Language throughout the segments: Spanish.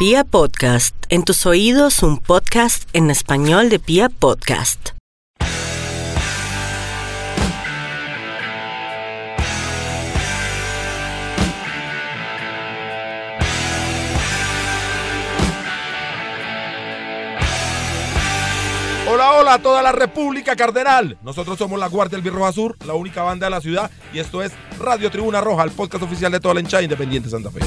Pia Podcast, en tus oídos un podcast en español de Pia Podcast. Hola, hola a toda la República Cardenal. Nosotros somos la Guardia del Birro Sur, la única banda de la ciudad, y esto es Radio Tribuna Roja, el podcast oficial de toda la hinchada independiente Santa Fe.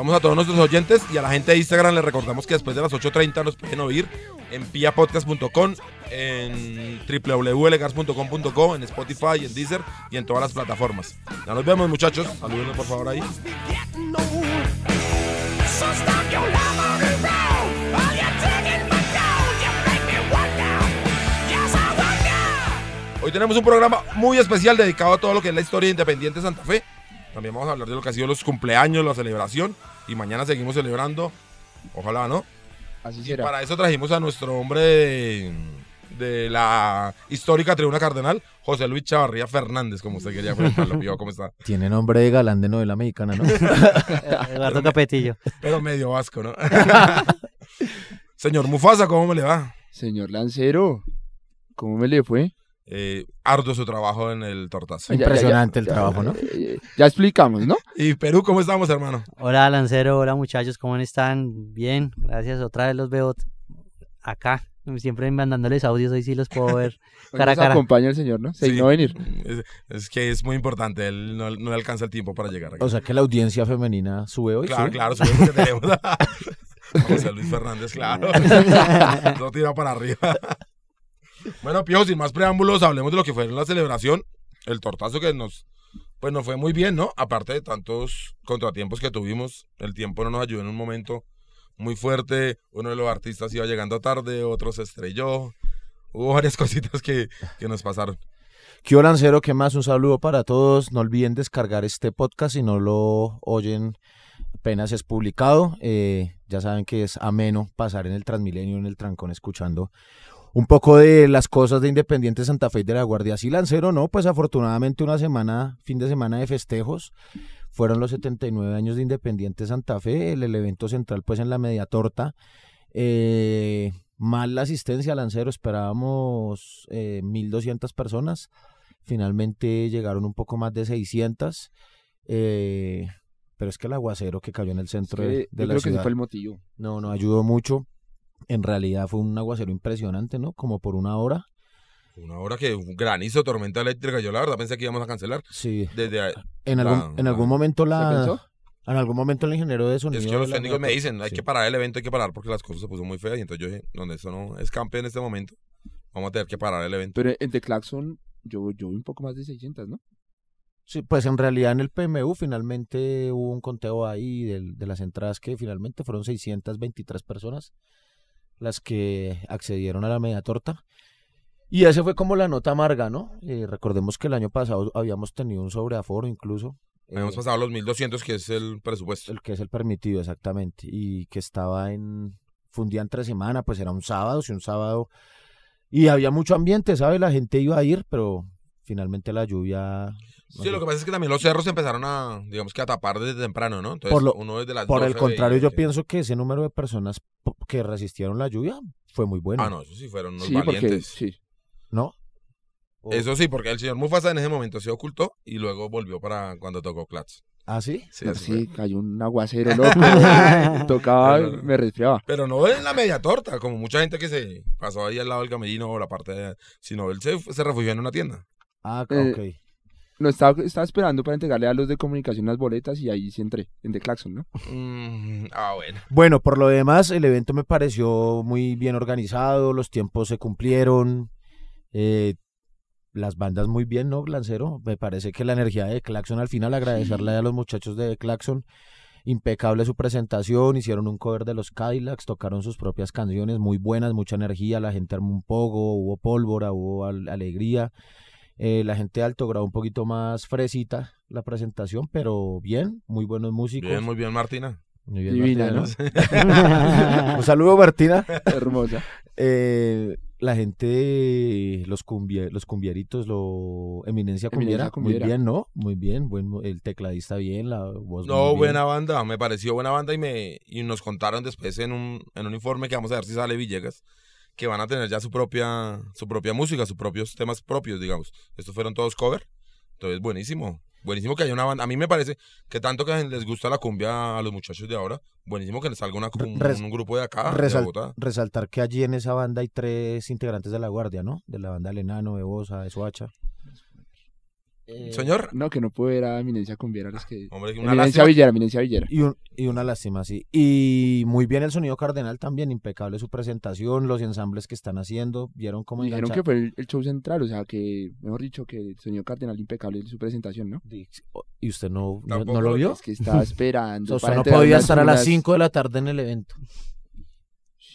Saludamos a todos nuestros oyentes y a la gente de Instagram les recordamos que después de las 8.30 nos pueden oír en piapodcast.com, en www.legars.com.co, en Spotify, en Deezer y en todas las plataformas. Ya nos vemos muchachos, salúdenme por favor ahí. Hoy tenemos un programa muy especial dedicado a todo lo que es la historia de Independiente Santa Fe. También vamos a hablar de lo que ha sido los cumpleaños, la celebración. Y mañana seguimos celebrando. Ojalá, ¿no? Así Y será. para eso trajimos a nuestro hombre de, de la histórica tribuna cardenal, José Luis Chavarría Fernández, como usted quería presentarlo. Pío, ¿Cómo está? Tiene nombre de galán de novela mexicana, ¿no? Eduardo Capetillo. Pero medio vasco, ¿no? Señor Mufasa, ¿cómo me le va? Señor Lancero, ¿cómo me le fue? Eh, arduo su trabajo en el tortazo. Ya- ya- Impresionante ya- el ya- trabajo, ¿no? Ya explicamos, ¿no? ¿Y Perú, cómo estamos, hermano? Hola Lancero, hola muchachos, ¿cómo están? Bien, gracias. Otra vez los veo acá. Siempre mandándoles audios, hoy sí los puedo ver cara a cara. acompaña el señor, ¿no? Se Sí. dignó venir. Es, es que es muy importante, él no, no le alcanza el tiempo para llegar aquí. O sea que la audiencia femenina sube hoy. Claro, ¿sí? claro, subimos que tenemos a José Luis Fernández, claro. No tira para arriba. Bueno, Pío, sin más preámbulos, hablemos de lo que fue la celebración. El tortazo que nos, pues nos fue muy bien, ¿no? Aparte de tantos contratiempos que tuvimos, el tiempo no nos ayudó en un momento muy fuerte. Uno de los artistas iba llegando tarde, otro se estrelló. Hubo varias cositas que, que nos pasaron. Kio Lancero, ¿qué más? Un saludo para todos. No olviden descargar este podcast si no lo oyen apenas es publicado. Eh, ya saben que es ameno pasar en el Transmilenio, en el trancón, escuchando un poco de las cosas de Independiente Santa Fe y de la Guardia. Sí, Lancero, no, pues afortunadamente una semana, fin de semana de festejos. Fueron los 79 años de Independiente Santa Fe, el, el evento central pues en la media torta. Eh, mal la asistencia, Lancero, esperábamos eh, 1.200 personas. Finalmente llegaron un poco más de 600. eh, pero es que el aguacero que cayó en el centro de, Sí, de yo la creo que ese ciudad fue el motivo. no, no ayudó mucho. En realidad fue un aguacero impresionante, ¿no? Como por una hora. Una hora que un granizo, tormenta eléctrica. Yo la verdad pensé que íbamos a cancelar. Sí. Desde ahí- En La- algún, en la- algún momento ¿Se la... pensó? En algún momento el ingeniero de sonido... Es que los la técnicos me dicen, hay sí. que parar el evento, hay que parar porque las cosas se puso muy feas. Y entonces yo dije, donde eso no es campeón en este momento, vamos a tener que parar el evento. Pero en The Claxon yo, yo vi un poco más de 600, ¿no? Sí, pues en realidad en el PMU finalmente hubo un conteo ahí de, las entradas que finalmente fueron 623 personas las que accedieron a la media torta. Y esa fue como la nota amarga, ¿no? Eh, recordemos que el año pasado habíamos tenido un sobreaforo incluso. Habíamos eh, pasado los 1200, que es el presupuesto. el que es el permitido exactamente y que estaba en fue un día entre semana pues era un sábado sí un sábado y había mucho ambiente sabe la gente iba a ir pero finalmente la lluvia Sí, lo que pasa es que también los cerros empezaron a, digamos que a tapar desde temprano, ¿no? Entonces, Por lo- uno desde las por el 12 contrario yo pienso que ese número de personas que resistieron la lluvia fue muy bueno Ah, no, eso sí fueron unos sí, porque valientes. sí. no O- Eso sí, porque el señor Mufasa en ese momento se ocultó y luego volvió para cuando tocó Clats. ah sí Sí, sí, cayó un aguacero loco. Tocaba, no. me resfriaba. Pero no en la media torta, como mucha gente que se pasó ahí al lado del camerino o la parte de... Sino él se, se refugió en una tienda. ah Eh, ok No, estaba, estaba esperando para entregarle a los de comunicación las boletas y ahí sí entré, en The Claxon, ¿no? Mm, ah, bueno. Bueno, por lo demás, el evento me pareció muy bien organizado, los tiempos se cumplieron, eh, las bandas muy bien, ¿no, Lancero? Me parece que la energía de Claxon al final, agradecerle a los muchachos de Claxon, impecable su presentación, hicieron un cover de los Cadillacs, tocaron sus propias canciones muy buenas, mucha energía, la gente armó un poco, hubo pólvora, hubo al- alegría. Eh, la gente de alto grado un poquito más fresita la presentación, pero bien, muy buenos músicos. Bien, muy bien, Martina. Muy bien, Divina, Martina, ¿no? Un saludo, Martina. Hermosa. Eh, la gente, los, cumbia, los cumbieritos, lo Eminencia Cumbiera, Eminencia Cumbiera. muy bien, ¿no? Muy bien, buen, el tecladista bien, la voz No, muy bien. buena banda, me pareció buena banda y me y nos contaron después en un, en un informe que vamos a ver si sale Villegas, que van a tener ya su propia, su propia música, sus propios temas propios, digamos. Estos fueron todos cover. Entonces, buenísimo. Buenísimo que haya una banda. A mí me parece que tanto que les gusta la cumbia a los muchachos de ahora, buenísimo que les salga una, cum- Res- un grupo de acá, de Resal- Bogotá. resaltar que allí en esa banda hay tres integrantes de la guardia, ¿no? De la banda El Enano, de Bosa, de Soacha. Eh, Señor, No, que no puedo ver a Eminencia Cumbiera. Es que... hombre, una Eminencia lástima. Villera, Eminencia Villera. Y, un- y una lástima, sí. Y muy bien el sonido cardenal también, impecable su presentación, los ensambles que están haciendo, vieron cómo Dijeron engancha- que fue el, el show central, o sea que, mejor dicho, que el señor Cardenal impecable su presentación, ¿no? ¿Y usted no, no, lo vio? Es que estaba esperando. O sea, para no podía unas- estar a las unas- 5 de la tarde en el evento.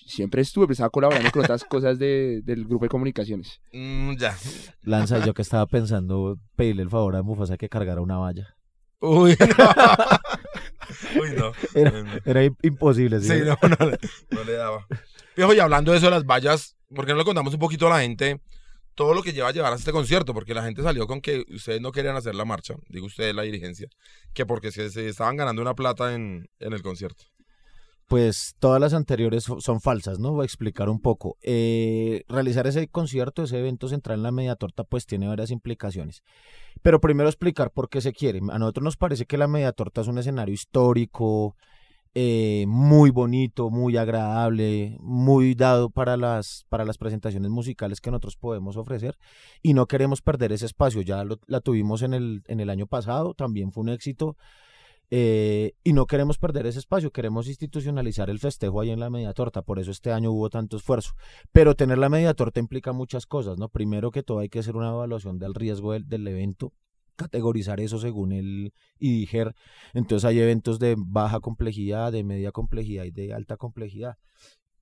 Siempre estuve, estaba colaborando con otras cosas de, del grupo de comunicaciones. Mm, ya. Lanza, yo que estaba pensando pedirle el favor a Mufasa que cargara una valla. Uy, no. Uy, no. Era, era im- imposible, ¿sí? Sí, no, no, le- no le daba. Viejo, y hablando de eso de las vallas, ¿por qué no le contamos un poquito a la gente todo lo que lleva a llevar a este concierto? Porque la gente salió con que ustedes no querían hacer la marcha, digo ustedes la dirigencia, que porque se, se estaban ganando una plata en, en el concierto. Pues todas las anteriores so- son falsas, ¿no? Voy a explicar un poco. Eh, realizar ese concierto, ese evento central en la Media Torta, pues tiene varias implicaciones. Pero primero explicar por qué se quiere. A nosotros nos parece que la Media Torta es un escenario histórico, eh, muy bonito, muy agradable, muy dado para las, para las presentaciones musicales que nosotros podemos ofrecer y no queremos perder ese espacio. Ya lo- la tuvimos en el, en el año pasado, también fue un éxito. Eh, y no queremos perder ese espacio, queremos institucionalizar el festejo ahí en la media torta, por eso este año hubo tanto esfuerzo. Pero tener la media torta implica muchas cosas, ¿no? Primero que todo hay que hacer una evaluación del riesgo del, evento, categorizar eso según el IDIGER. Entonces hay eventos de baja complejidad, de media complejidad y de alta complejidad.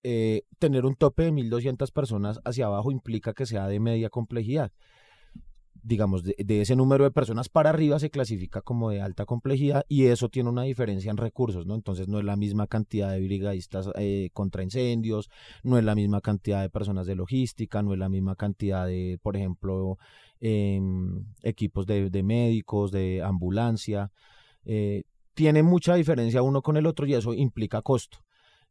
Eh, tener un tope de 1.200 personas hacia abajo implica que sea de media complejidad. Digamos, de, de ese número de personas para arriba se clasifica como de alta complejidad y eso tiene una diferencia en recursos, ¿no? Entonces no es la misma cantidad de brigadistas eh, contra incendios, no es la misma cantidad de personas de logística, no es la misma cantidad de, por ejemplo, em, equipos de, de médicos, de ambulancia. eh, tiene mucha diferencia uno con el otro y eso implica costo.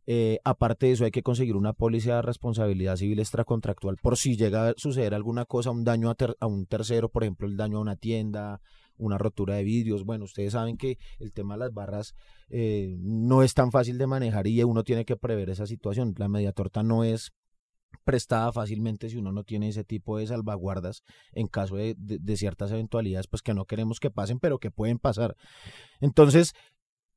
Eh, aparte de eso, hay que conseguir una póliza de responsabilidad civil extracontractual por si llega a suceder alguna cosa, un daño a, ter- a un tercero, por ejemplo, el daño a una tienda, una rotura de vidrios. Bueno, ustedes saben que el tema de las barras eh, no es tan fácil de manejar y uno tiene que prever esa situación. La media torta no es prestada fácilmente si uno no tiene ese tipo de salvaguardas en caso de, de- ciertas eventualidades pues que no queremos que pasen pero que pueden pasar entonces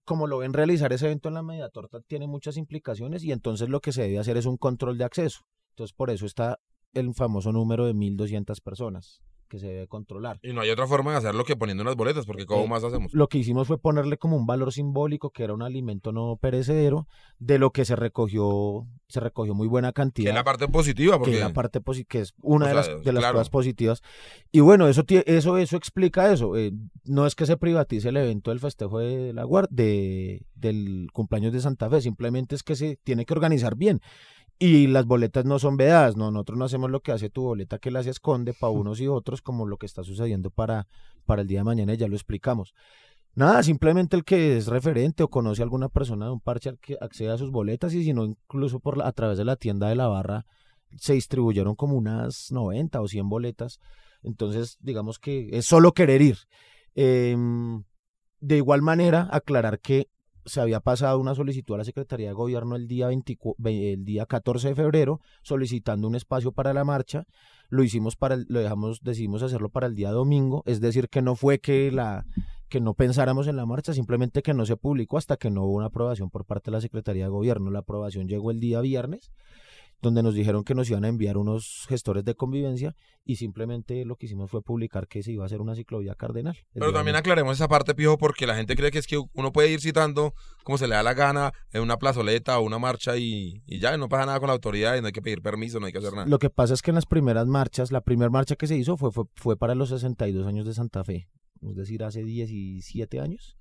como lo ven realizar ese evento en la media torta tiene muchas implicaciones y entonces lo que se debe hacer es un control de acceso. Entonces por eso está el famoso número de 1200 personas que se debe controlar Y no hay otra forma de hacerlo que poniendo unas boletas, porque ¿cómo Eh, más hacemos? lo que hicimos fue ponerle como un valor simbólico que era un alimento no perecedero de lo que se recogió se recogió muy buena Que cantidad es la parte positiva, que porque es la parte que es una de sea, las, de las claro. cosas positivas. Y bueno, eso, eso, eso explica eso. eh, no es que se privatice el evento del festejo de la guardia, de, del cumpleaños de Santa Fe, simplemente es que se tiene que organizar bien. Y las boletas no son vedadas, no, nosotros no hacemos lo que hace tu boleta que las esconde para unos y otros, como lo que está sucediendo para, para el día de mañana, y ya lo explicamos. Nada, simplemente el que es referente o conoce a alguna persona de un parche al que accede a sus boletas y si no, incluso por la- a través de la tienda de la barra se distribuyeron como unas 90 o 100 boletas. Entonces, digamos que es solo querer ir. Em, de igual manera, aclarar que se había pasado una solicitud a la Secretaría de Gobierno el día, 24 ve- el día 14 de febrero solicitando un espacio para la marcha. Lo hicimos para el- lo dejamos, decidimos hacerlo para el día domingo, es decir, que no fue que la que no pensáramos en la marcha, simplemente que no se publicó hasta que no hubo una aprobación por parte de la Secretaría de Gobierno. La aprobación llegó el día viernes, donde nos dijeron que nos iban a enviar unos gestores de convivencia y simplemente lo que hicimos fue publicar que se iba a hacer una ciclovía cardenal. Pero también aclaremos esa parte, Pijo, porque la gente cree que es que uno puede ir citando como se le da la gana en una plazoleta o una marcha y, y ya, no pasa nada con la autoridad y no hay que pedir permiso, no hay que hacer nada. Lo que pasa es que en las primeras marchas, la primera marcha que se hizo fue, fue, fue para los 62 años de Santa Fe, es decir, hace 17 años.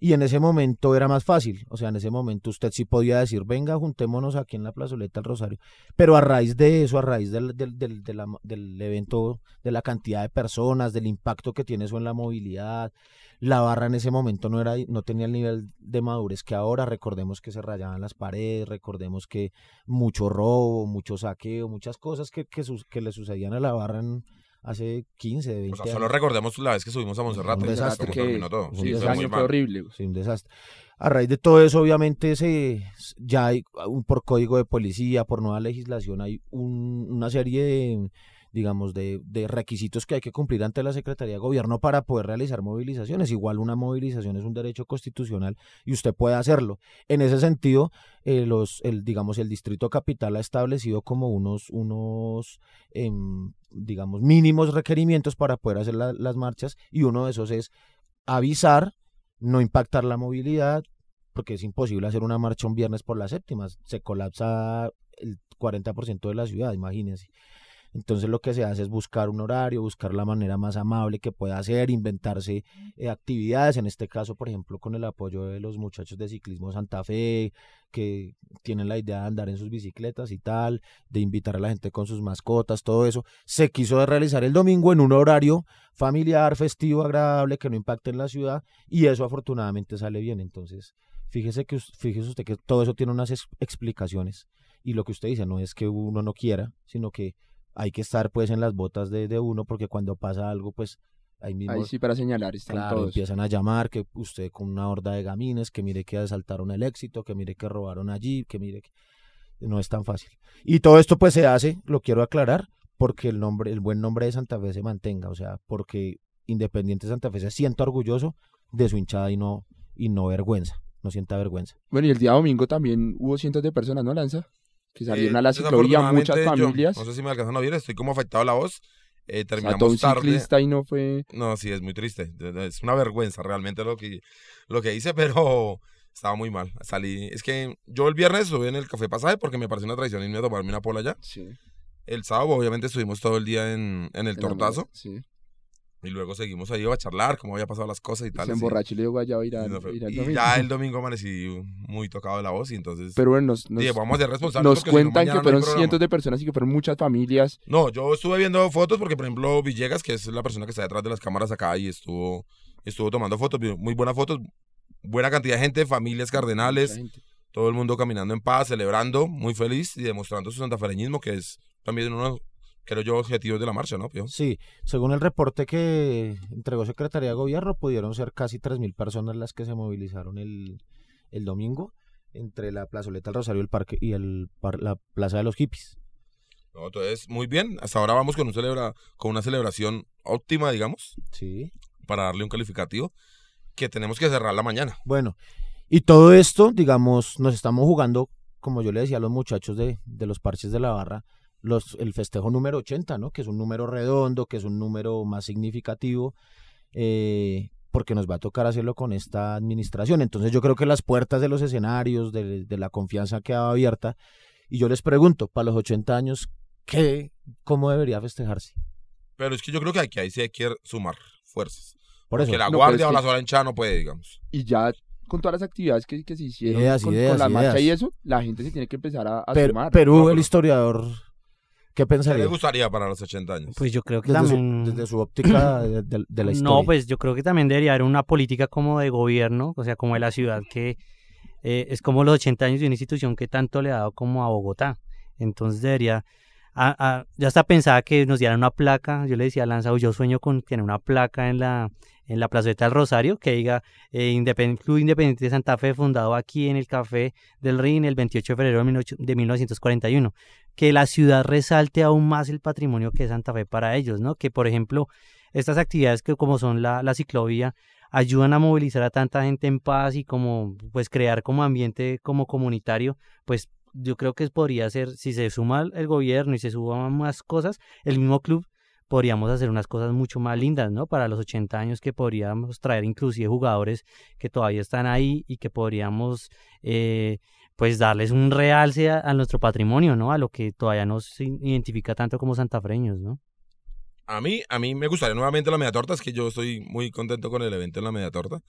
Y en ese momento era más fácil, o sea, en ese momento usted sí podía decir, venga, juntémonos aquí en la plazoleta del Rosario. Pero a raíz de eso, a raíz del, del, del, del evento, de la cantidad de personas, del impacto que tiene eso en la movilidad, la barra en ese momento no, era, no tenía el nivel de madurez que ahora. Recordemos que se rayaban las paredes, recordemos que mucho robo, mucho saqueo, muchas cosas que, que, que le sucedían a la barra en, hace 15, 20 O sea, años. solo recordemos la vez que subimos a Monserrate. Un desastre cómo que terminó todo. un Sí, muy año fue horrible. Sí, un desastre. A raíz de todo eso, obviamente, se, ya hay un, por código de policía, por nueva legislación, hay un- una serie de, digamos, de, de requisitos que hay que cumplir ante la Secretaría de Gobierno para poder realizar movilizaciones. Igual una movilización es un derecho constitucional y usted puede hacerlo. En ese sentido, eh, los, el, digamos, el Distrito Capital ha establecido como unos, unos em, digamos, mínimos requerimientos para poder hacer la- las marchas y uno de esos es avisar, no impactar la movilidad, porque es imposible hacer una marcha un viernes por las séptimas, se colapsa el 40% de la ciudad, imagínense. Entonces lo que se hace es buscar un horario, buscar la manera más amable que pueda hacer, inventarse eh, actividades, en este caso, por ejemplo, con el apoyo de los muchachos de Ciclismo Santa Fe, que tienen la idea de andar en sus bicicletas y tal, de invitar a la gente con sus mascotas, todo eso. Se quiso realizar el domingo en un horario familiar, festivo, agradable, que no impacte en la ciudad, y eso afortunadamente sale bien. Entonces, fíjese que fíjese usted que todo eso tiene unas ex- explicaciones, y lo que usted dice no es que uno no quiera, sino que hay que estar pues en las botas de, de uno, porque cuando pasa algo, pues ahí mismo Ahí sí para señalar están Claro, todos. empiezan a llamar que usted con una horda de gamines, que mire que asaltaron el éxito, que mire que robaron allí, que mire que no es tan fácil. Y todo esto pues se hace, lo quiero aclarar, porque el nombre, el buen nombre de Santa Fe se mantenga, o sea, porque Independiente Santa Fe se sienta orgulloso de su hinchada y no, y no vergüenza, no sienta vergüenza. Bueno, y el día domingo también hubo cientos de personas, ¿no, Lanza? Que salieron Eh, a la ciclovía, muchas desafortunadamente, yo- familias. no sé si me alcanzan a oír, estoy como afectado a la voz. Eh, o sea, todo terminamos un tarde. ciclista y no fue... No, sí, es muy triste. Es una vergüenza realmente lo que, lo que hice, pero estaba muy mal. Salí. Es que yo el viernes estuve en el café pasaje porque me pareció una tradición irme a tomarme una pola allá. Sí. El sábado, obviamente, estuvimos todo el día en, en el tortazo. Sí. Y luego seguimos ahí a charlar, cómo había pasado las cosas y tal. Se emborrachó y le dio guayaba ir, a, Y no fue- ir al y domingo. ya el domingo amanecí muy tocado de la voz y entonces Pero bueno, nos, nos, dije, vamos a ser responsables. nos no, cuentan que no fueron programa. cientos de personas y que fueron muchas familias. No, yo estuve viendo fotos porque, por ejemplo, Villegas, que es la persona que está detrás de las cámaras acá y estuvo, estuvo tomando fotos, muy buenas fotos, buena cantidad de gente, familias cardenales, gente. todo el mundo caminando en paz, celebrando, muy feliz y demostrando su santafereñismo, que es también uno, creo yo, objetivos de la marcha, ¿no, Pío? Sí, según el reporte que entregó Secretaría de Gobierno, pudieron ser casi 3.000 personas las que se movilizaron el, el domingo entre la plazoleta del Rosario el parque y el, par- la Plaza de los Hippies. No, entonces, muy bien, hasta ahora vamos con, un celebra, con una celebración óptima, digamos, Sí. para darle un calificativo, que tenemos que cerrar la mañana. Bueno, y todo esto, digamos, nos estamos jugando, como yo le decía a los muchachos de, de los parches de la barra, los, el festejo número 80, ¿no? Que es un número redondo, que es un número más significativo, eh, porque nos va a tocar hacerlo con esta administración. Entonces yo creo que las puertas de los escenarios, de, de la confianza quedaba abierta, y yo les pregunto, para los 80 años, ¿qué, ¿cómo debería festejarse? Pero es que yo creo que aquí ahí sí hay que sumar fuerzas. Por eso. Que la No, pero guardia o la sola hinchada no puede, digamos. Y ya con todas las actividades que, que se hicieron Ideas, con, ideas, con la marcha ideas. y eso, la gente se tiene que empezar a, a Per- sumar. Perú, No, el pero- historiador, ¿qué ¿Qué pensaría? le gustaría para los 80 años? Pues yo creo que desde, también... su, desde su óptica de, de- de la historia. No, pues yo creo que también debería haber una política como de gobierno, o sea, como de la ciudad, que eh, es como los 80 años de una institución que tanto le ha dado como a Bogotá. Entonces debería, a- a- ya hasta pensaba que nos dieran una placa, yo le decía a Lanza, yo sueño con tener una placa en la, en la plazoleta del Rosario que diga eh, Independ- Club Independiente de Santa Fe, fundado aquí en el Café del Rin el 28 de febrero de 18 de 1941 que la ciudad resalte aún más el patrimonio que es Santa Fe para ellos, ¿no? Que por ejemplo, estas actividades que como son la, la ciclovía ayudan a movilizar a tanta gente en paz y como pues crear como ambiente como comunitario, pues yo creo que podría ser, si se suma el gobierno y se suman más cosas, el mismo club podríamos hacer unas cosas mucho más lindas, ¿no? Para los 80 años que podríamos traer inclusive jugadores que todavía están ahí y que podríamos eh, pues darles un realce a, a nuestro patrimonio, ¿no? A lo que todavía nos identifica tanto como santafreños, ¿no? A mí, a mí me gustaría nuevamente la media torta, es que yo estoy muy contento con el evento en la media torta.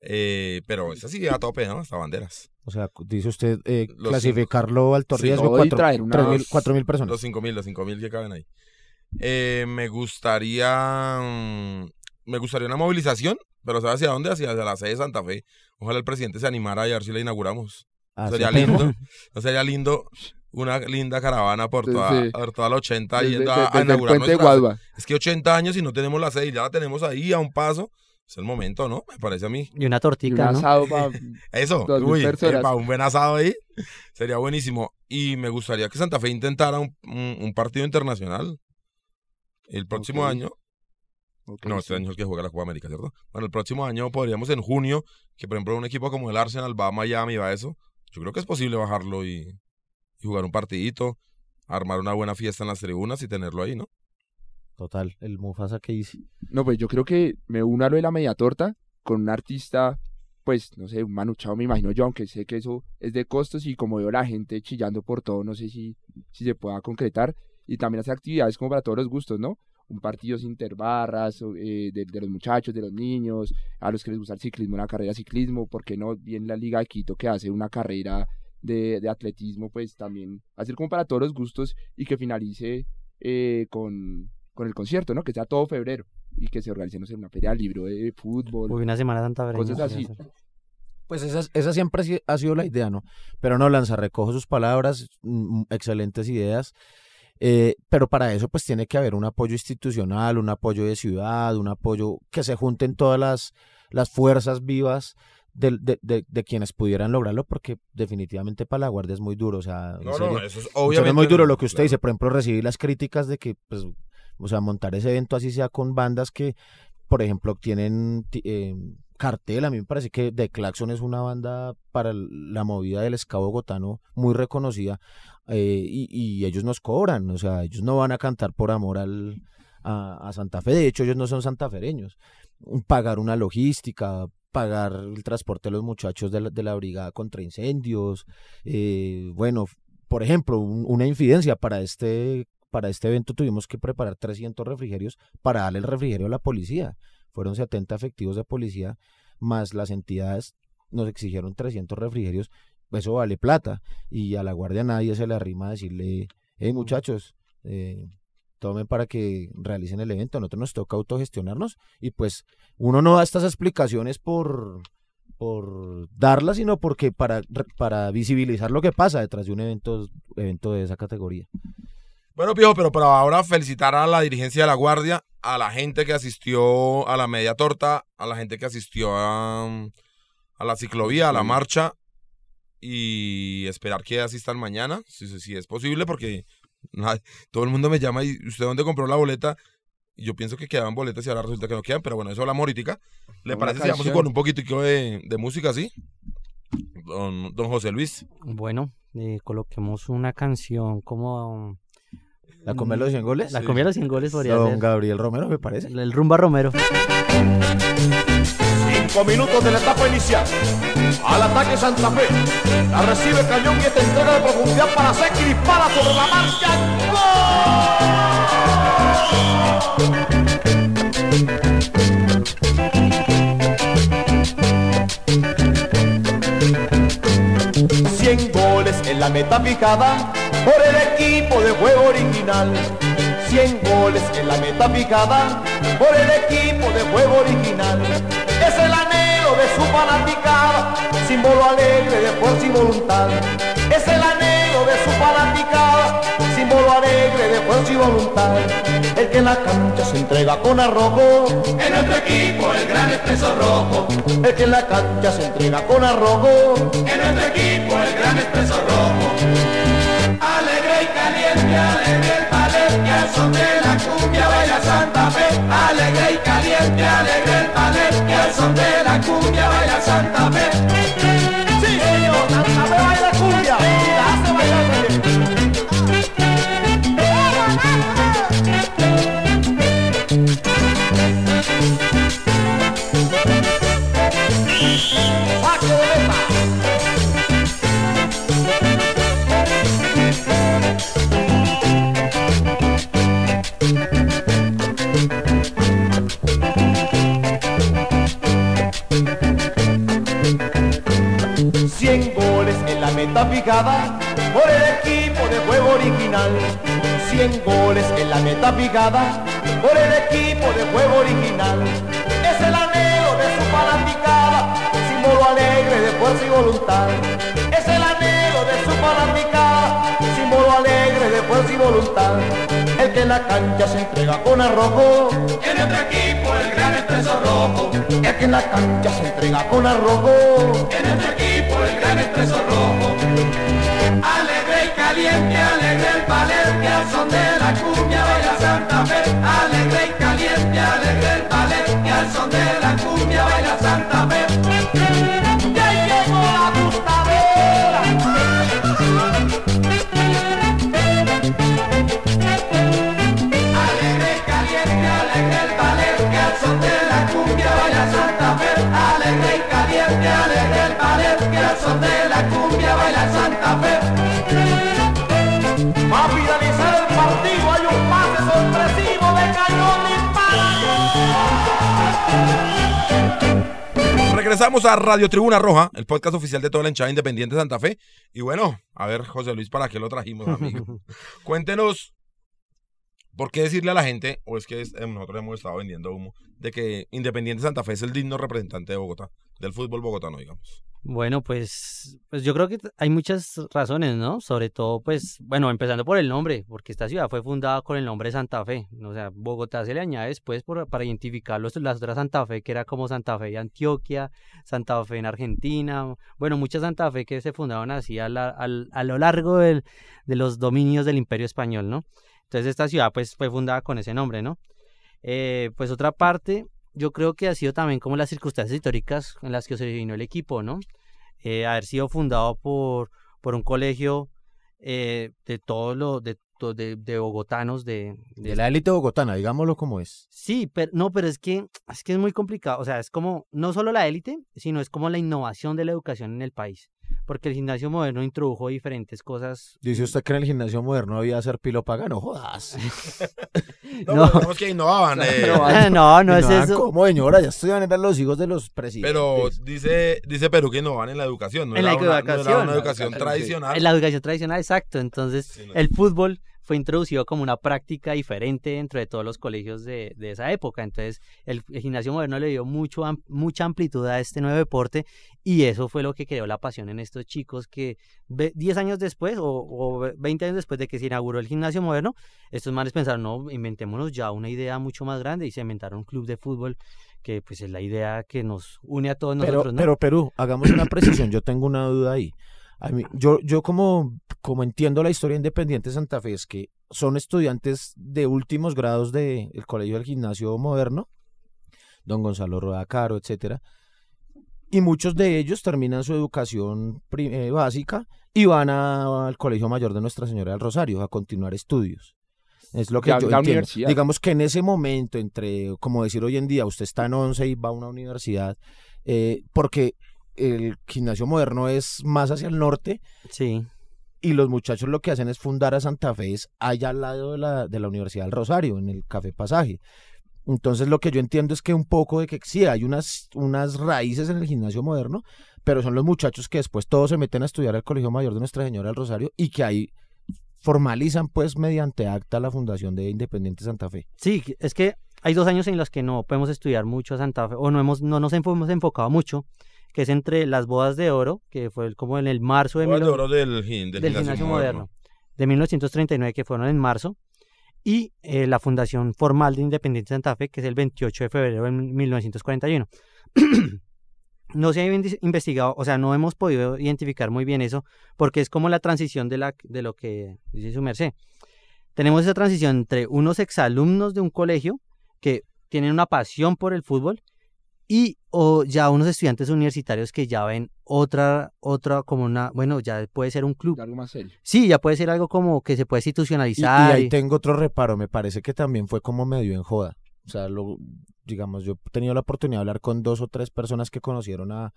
Eh, pero esa sí a tope, ¿no? Hasta banderas. O sea, dice usted eh, clasificarlo alto Sí, riesgo, no, y cuatro, traer unas- tres mil- cuatro mil personas. Los 5000, los 5000 que caben ahí. Eh, me gustaría. mm, Me gustaría una movilización, pero ¿sabes hacia dónde? Hacia, hacia la sede de Santa Fe. Ojalá el presidente se animara y a ver si la inauguramos. Ah, sería sí, lindo. No sería lindo una linda caravana por toda, Desde- por toda la 80 Desde, yendo a, a inaugurar nuestra-. Es que 80 años y no tenemos la sede y ya la tenemos ahí a un paso. Es el momento, ¿no? Me parece a mí. Y una Y un ¿no? asado pa- Eso, uy, personas. para un buen asado ahí, sería buenísimo. Y me gustaría que Santa Fe intentara un, un- un partido internacional el próximo año. No, este sí. año es el que juega la Copa América, ¿cierto? Bueno, el próximo año podríamos en junio, que por ejemplo un equipo como el Arsenal va a Miami, va a eso. Yo creo que es posible bajarlo y, y jugar un partidito, armar una buena fiesta en las tribunas y tenerlo ahí, ¿no? Total, el Mufasa que hice. No, pues yo creo que me uno a lo de la media torta con un artista, pues, no sé, un manuchado me imagino yo, aunque sé que eso es de costos y como veo la gente chillando por todo, no sé si, si se pueda concretar. Y también hacer actividades como para todos los gustos, ¿no? Un partido sin interbarras, eh, de, de los muchachos, de los niños, a los que les gusta el ciclismo, una carrera de ciclismo, ¿por qué no? Bien la Liga de Quito que hace una carrera de, de atletismo, pues también hacer como para todos los gustos y que finalice eh, con, con el concierto, ¿no? Que sea todo febrero y que se organice, no sé, una feria de libro de fútbol. Uy, una semana santa Fereña Cosas así. Pues esa, esa siempre ha si- ha sido la idea, ¿no? Pero no, Lanza, recojo sus palabras, mm, excelentes ideas. Eh, pero para eso pues tiene que haber un apoyo institucional, un apoyo de ciudad, un apoyo que se junten todas las, las fuerzas vivas de, de- de quienes pudieran lograrlo, porque definitivamente para la Guardia es muy duro, o sea, No, serio, no, eso es obviamente. es muy duro lo que usted claro. dice, por ejemplo, recibir las críticas de que, pues, o sea, montar ese evento así sea con bandas que, por ejemplo, tienen ti- eh, cartel, a mí me parece que The Claxon es una banda para la movida del ska bogotano muy reconocida eh, y, y ellos nos cobran, o sea, ellos no van a cantar por amor al, a, Santa Fe, de hecho ellos no son santafereños, pagar una logística, pagar el transporte de los muchachos de la, de la brigada contra incendios, eh, bueno, por ejemplo, un- una infidencia para este para este evento tuvimos que preparar 300 refrigerios para darle el refrigerio a la policía. Fueron 70 efectivos de policía, más las entidades nos exigieron 300 refrigerios. Eso vale plata. Y a la guardia nadie se le arrima a decirle, hey muchachos, eh, tomen para que realicen el evento. A nosotros nos toca autogestionarnos. Y pues uno no da estas explicaciones por, por darlas, sino porque para, para visibilizar lo que pasa detrás de un evento, evento de esa categoría. Bueno, Piojo, pero para ahora felicitar a la dirigencia de la Guardia, a la gente que asistió a la media torta, a la gente que asistió a, a la ciclovía, a la marcha y esperar que asistan mañana, si, si- si es posible, porque todo el mundo me llama y usted dónde compró la boleta y yo pienso que quedaban boletas y ahora resulta que no quedan, pero bueno, eso hablamos ahorita. ¿Le Una parece si vamos con un poquitico de, de música así? Don, don José Luis. Bueno, eh, coloquemos una canción como... ¿La comer los 100 goles? La Sí. comida de los 100 goles podría Don ser. Gabriel Romero, me parece. El Rumba Romero. Cinco minutos de la etapa inicial. Al ataque Santa Fe. La recibe Cañón y esta entrega de profundidad para hacer dispara sobre la marca. ¡Gol! 100 goles en la meta fijada por el equipo de juego original. 100 goles en la meta fijada por el equipo de juego original. Es el anhelo de su fanaticada, símbolo alegre de fuerza y voluntad. Es el anhelo de su fanaticada, símbolo alegre de fuerza y voluntad. El que en la cancha se entrega con arrojo, en nuestro equipo el gran expreso rojo. El que en la cancha se entrega con arrojo, en nuestro equipo el gran expreso rojo. Alegre y caliente, alegre al son de la cumbia baila Santa Fe. Alegre y caliente, alegre el ballet, que al son de la cumbia baila Santa Fe. Por el equipo de juego original. 100 goles en la meta picada por el equipo de juego original. Es el anhelo de su fanaticada, símbolo alegre de fuerza y voluntad. Es el anhelo de su fanaticada, símbolo alegre de fuerza y voluntad. El que en la cancha se entrega con arrojo, en nuestro equipo el gran expreso rojo. El que en la cancha se entrega con arrojo, en nuestro equipo el gran expreso rojo. Alegre y caliente, alegre el ballet, que son de la cumbia baila Santa Fe. Alegre y caliente, alegre Regresamos a Radio Tribuna Roja, el podcast oficial de toda la hinchada independiente de Santa Fe. Y bueno, a ver, José Luis, ¿para qué lo trajimos, amigo? Cuéntenos, ¿por qué decirle a la gente, o es que es- eh, nosotros hemos estado vendiendo humo, de que Independiente Santa Fe es el digno representante de Bogotá, del fútbol bogotano, digamos? Bueno, pues, pues yo creo que hay muchas razones, ¿no? Sobre todo, pues, bueno, empezando por el nombre, porque esta ciudad fue fundada con el nombre Santa Fe. O sea, Bogotá se le añade después por, para identificar las otras Santa Fe, que era como Santa Fe de Antioquia, Santa Fe en Argentina, bueno, muchas Santa Fe que se fundaron así a, la- a lo largo de los dominios del Imperio Español, ¿no? Entonces esta ciudad, pues, fue fundada con ese nombre, ¿no? Eh, pues otra parte, yo creo que ha sido también como las circunstancias históricas en las que se vino el equipo, ¿no? Eh, haber sido fundado por, por un colegio eh, de todos los, de, de bogotanos, de, De la élite bogotana, digámoslo como es. Sí, pero no, pero es que es que es muy complicado. O sea, es como no solo la élite, sino es como la innovación de la educación en el país. Porque el gimnasio moderno introdujo diferentes cosas. Dice usted que en el gimnasio moderno había hacer pilo pagano, jodas. No, No. pero digamos que innovaban. eh, no, no es eso. ¿Cómo, señora? Ya estudian, eran los hijos de los presidentes. pero dice, dice Perú que innovaban en la educación, no En la era una- no era educación. una educación tradicional. En la educación tradicional, exacto. Entonces, Sí, no. el fútbol fue introducido como una práctica diferente dentro de todos los colegios de, de esa época. Entonces, el, el gimnasio moderno le dio mucho, am- mucha amplitud a este nuevo deporte y eso fue lo que creó la pasión en estos chicos que ve- 10 años después o, o ve- 20 años después de que se inauguró el gimnasio moderno, estos manes pensaron, no, inventémonos ya una idea mucho más grande y se inventaron un club de fútbol que pues es la idea que nos une a todos Pero, nosotros, ¿no? pero Perú, hagamos una precisión. Yo tengo una duda ahí. A mí- yo, yo como, como entiendo la historia independiente de Santa Fe es que son estudiantes de últimos grados del Colegio del Gimnasio Moderno, don Gonzalo Roda Caro, etcétera, y muchos de ellos terminan su educación eh, básica y van a- al Colegio Mayor de Nuestra Señora del Rosario a continuar estudios. Es lo que yo la entiendo. Digamos que en ese momento, entre, como decir hoy en día, usted está en 11 y va a una universidad, eh, porque el gimnasio moderno es más hacia el norte Sí. y los muchachos lo que hacen es fundar a Santa Fe es allá al lado de la, de la Universidad del Rosario, en el Café Pasaje. Entonces lo que yo entiendo es que un poco de que sí, hay unas, unas raíces en el gimnasio moderno, pero son los muchachos que después todos se meten a estudiar al Colegio Mayor de Nuestra Señora del Rosario y que ahí formalizan pues mediante acta la fundación de Independiente Santa Fe. Sí, es que hay dos años en los que no podemos estudiar mucho a Santa Fe, o no, hemos, no nos hemos enfocado mucho, que es entre las bodas de oro, que fue como en el marzo de, Bodas de mil- oro del, del del gimnasio gimnasio moderno. moderno, de 1939, que fueron en marzo, y eh, la fundación formal de Independiente Santa Fe, que es el 28 de febrero de 1941. no se ha inve- investigado, o sea, no hemos podido identificar muy bien eso, porque es como la transición de, la, de lo que dice su merced. Tenemos esa transición entre unos exalumnos de un colegio que tienen una pasión por el fútbol y o ya unos estudiantes universitarios que ya ven otra, otra como una, bueno, ya puede ser un club. Algo más serio. Sí, ya puede ser algo como que se puede Y, y institucionalizar. ahí y- tengo otro reparo, me parece que también fue como medio en joda. O sea, lo, digamos, yo he tenido la oportunidad de hablar con dos o tres personas que conocieron a,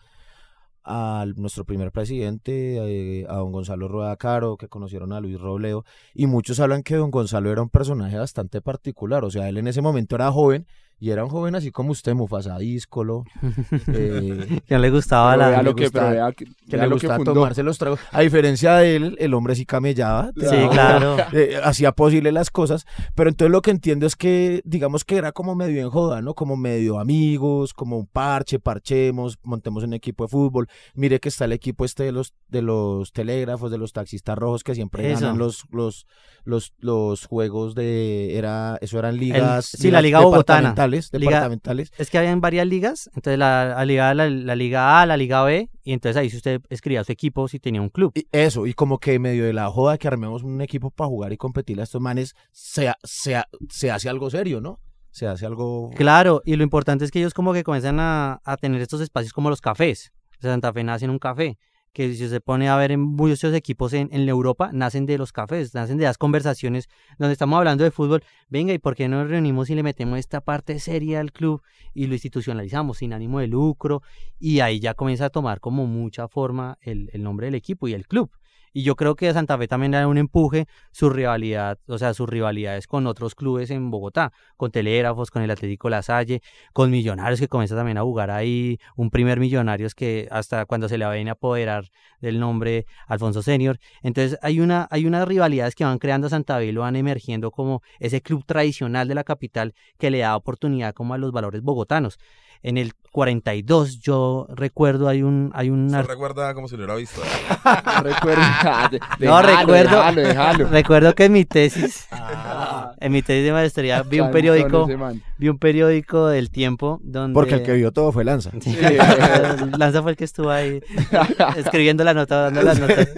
a nuestro primer presidente, eh, a don Gonzalo Rueda Caro, que conocieron a Luis Robledo, y muchos hablan que don Gonzalo era un personaje bastante particular, o sea, él en ese momento era joven Y era un joven así como usted, Mufasa díscolo, eh, Que le gustaba la... lo que, vea le gustaba tomarse los tragos. A diferencia de él, el hombre sí camellaba. Sí, claro. eh, hacía posible las cosas, pero entonces lo que entiendo es que, digamos que era como medio en joda, ¿no? Como medio amigos, como un parche, parchemos, montemos un equipo de fútbol. Mire que está el equipo este de los, de los telégrafos, de los taxistas rojos que siempre Eso. ganan los, los, los, los juegos de, era, eso eran ligas, sí, la Liga Bogotana. Liga- departamentales. Es que habían varias ligas, entonces la, la liga, la, la Liga A, la Liga B, y entonces ahí si usted escribía su equipo si tenía un club. Y eso, y como que medio de la joda que armemos un equipo para jugar y competir a estos manes, se, se, se hace algo serio, ¿no? Se hace algo... Claro, y lo importante es que ellos como que comienzan a, a tener estos espacios como los cafés. O sea, Santa Fe nace en un café, que si se pone a ver en muchos equipos en, en Europa, nacen de los cafés, nacen de las conversaciones donde estamos hablando de fútbol. Venga, ¿y por qué no nos reunimos y le metemos esta parte seria al club y lo institucionalizamos sin ánimo de lucro? Y ahí ya comienza a tomar como mucha forma el, el nombre del equipo y el club. Y yo creo que Santa Fe también da un empuje, su rivalidad, o sea, sus rivalidades con otros clubes en Bogotá, con Telégrafos, con el Atlético La Salle, con Millonarios que comienza también a jugar ahí, un primer Millonarios que hasta cuando se le viene a apoderar del nombre Alfonso Senior. Entonces hay una, hay unas rivalidades que van creando a Santa Fe y lo van emergiendo como ese club tradicional de la capital que le da oportunidad como a los valores bogotanos. En el 42 yo recuerdo hay un hay un Se recuerda como si lo hubiera visto. No recuerdo. De- No, déjalo, recuerdo- recuerdo que en mi tesis en mi tesis de maestría vi un periódico vi un periódico del tiempo donde Porque el que vio todo fue Lanza. Sí, Lanza fue el que estuvo ahí escribiendo la nota, dando las notas.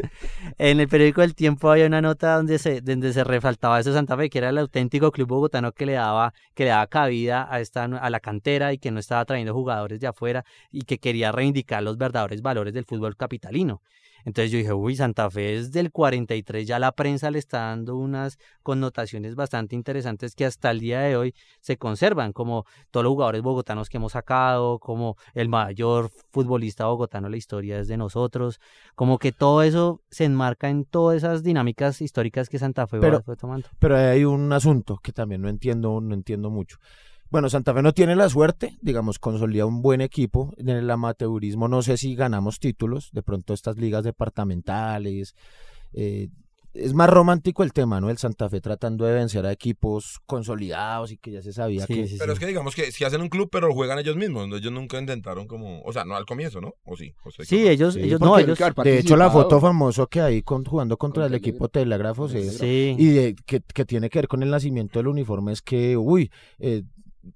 En el periódico del Tiempo había una nota donde se, donde se resaltaba eso de Santa Fe, que era el auténtico club bogotano que le daba, que le daba cabida a esta a la cantera y que no estaba trayendo jugadores de afuera y que quería reivindicar los verdaderos valores del fútbol capitalino. Entonces yo dije, uy, Santa Fe es del 43, ya la prensa le está dando unas connotaciones bastante interesantes que hasta el día de hoy se conservan, como todos los jugadores bogotanos que hemos sacado, como el mayor futbolista bogotano de la historia es de nosotros, como que todo eso se enmarca en todas esas dinámicas históricas que Santa Fe Pero- fue tomando. Pero hay un asunto que también no entiendo, no entiendo mucho. Bueno, Santa Fe no tiene la suerte, digamos, consolida un buen equipo. En el amateurismo no sé si ganamos títulos, de pronto estas ligas departamentales. eh, es más romántico el tema, ¿no? El Santa Fe tratando de vencer a equipos consolidados y que ya se sabía Sí, que... sí, Pero sí. es que digamos que si hacen un club, pero juegan ellos mismos. Ellos nunca intentaron como. O sea, no al comienzo, ¿no? ¿O sí? ¿O estoy Sí, ellos, Sí, ellos no, ellos, De hecho, la foto famoso que hay con, jugando contra el Contra el equipo Telégrafos es... sí. Y de, que, que tiene que ver con el nacimiento del uniforme es que, uy, eh,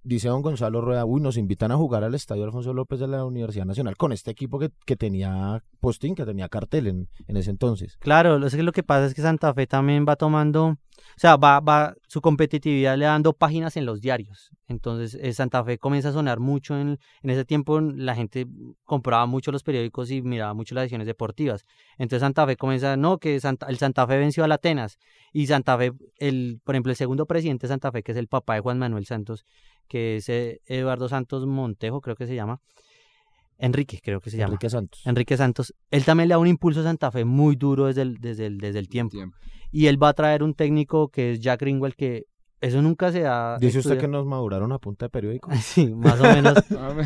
dice don Gonzalo Rueda, uy, nos invitan a jugar al Estadio Alfonso López de la Universidad Nacional con este equipo que, que tenía postín, que tenía cartel en, en ese entonces. Claro, lo, lo que pasa es que Santa Fe también va tomando, o sea, va, va su competitividad le dando páginas en los diarios. Entonces, eh, Santa Fe comienza a sonar mucho en, en ese tiempo, la gente compraba mucho los periódicos y miraba mucho las ediciones deportivas. Entonces Santa Fe comienza, no, que Santa, el Santa Fe venció al Atenas. Y Santa Fe, el, por ejemplo, el segundo presidente de Santa Fe, que es el papá de Juan Manuel Santos, que es eh, Eduardo Santos Montejo, creo que se llama. Enrique, creo que se llama. Enrique Santos. Enrique Santos, él también le da un impulso a Santa Fe muy duro desde el, desde el, desde el tiempo. Tiempo. Y él va a traer un técnico que es Jack Greenwell, que eso nunca se ha Dice usted que nos maduraron a punta de periódico. Sí, más o menos.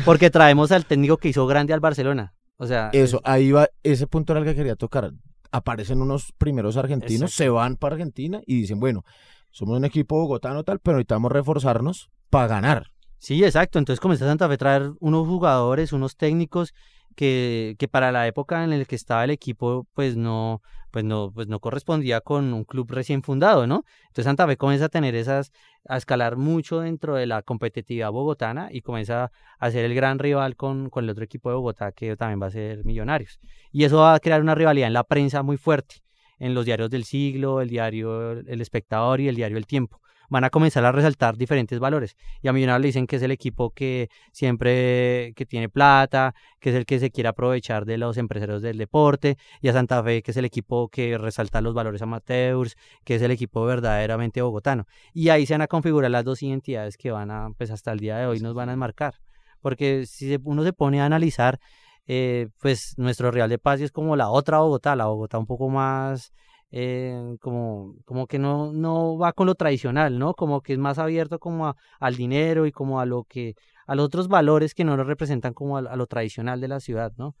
porque traemos al técnico que hizo grande al Barcelona. O sea, Eso, ahí va, ese punto era el que quería tocar. Aparecen unos primeros argentinos, Exacto. se van para Argentina y dicen, bueno, somos un equipo bogotano tal, pero necesitamos reforzarnos para ganar. Sí, exacto. Entonces comenzó Santa Fe a traer unos jugadores, unos técnicos que, que para la época en la que estaba el equipo, pues no, pues no, pues no correspondía con un club recién fundado, ¿no? Entonces Santa Fe comienza a tener esas, a escalar mucho dentro de la competitividad bogotana y comienza a ser el gran rival con, con el otro equipo de Bogotá que también va a ser Millonarios. Y eso va a crear una rivalidad en la prensa muy fuerte, en los diarios del siglo, el diario El Espectador y el diario El Tiempo. Van a comenzar a resaltar diferentes valores y a Millonarios le dicen que es el equipo que siempre que tiene plata, que es el que se quiere aprovechar de los empresarios del deporte, y a Santa Fe que es el equipo que resalta los valores amateurs, que es el equipo verdaderamente bogotano. Y ahí se van a configurar las dos identidades que van a, pues hasta el día de hoy nos van a enmarcar. Porque si uno se pone a analizar, eh, pues nuestro Real de Paz es como la otra Bogotá, la Bogotá un poco más eh, como, como que no, no va con lo tradicional, ¿no? Como que es más abierto como a- al dinero y como a lo que, a los otros valores que no lo representan como a, a lo tradicional de la ciudad, ¿no?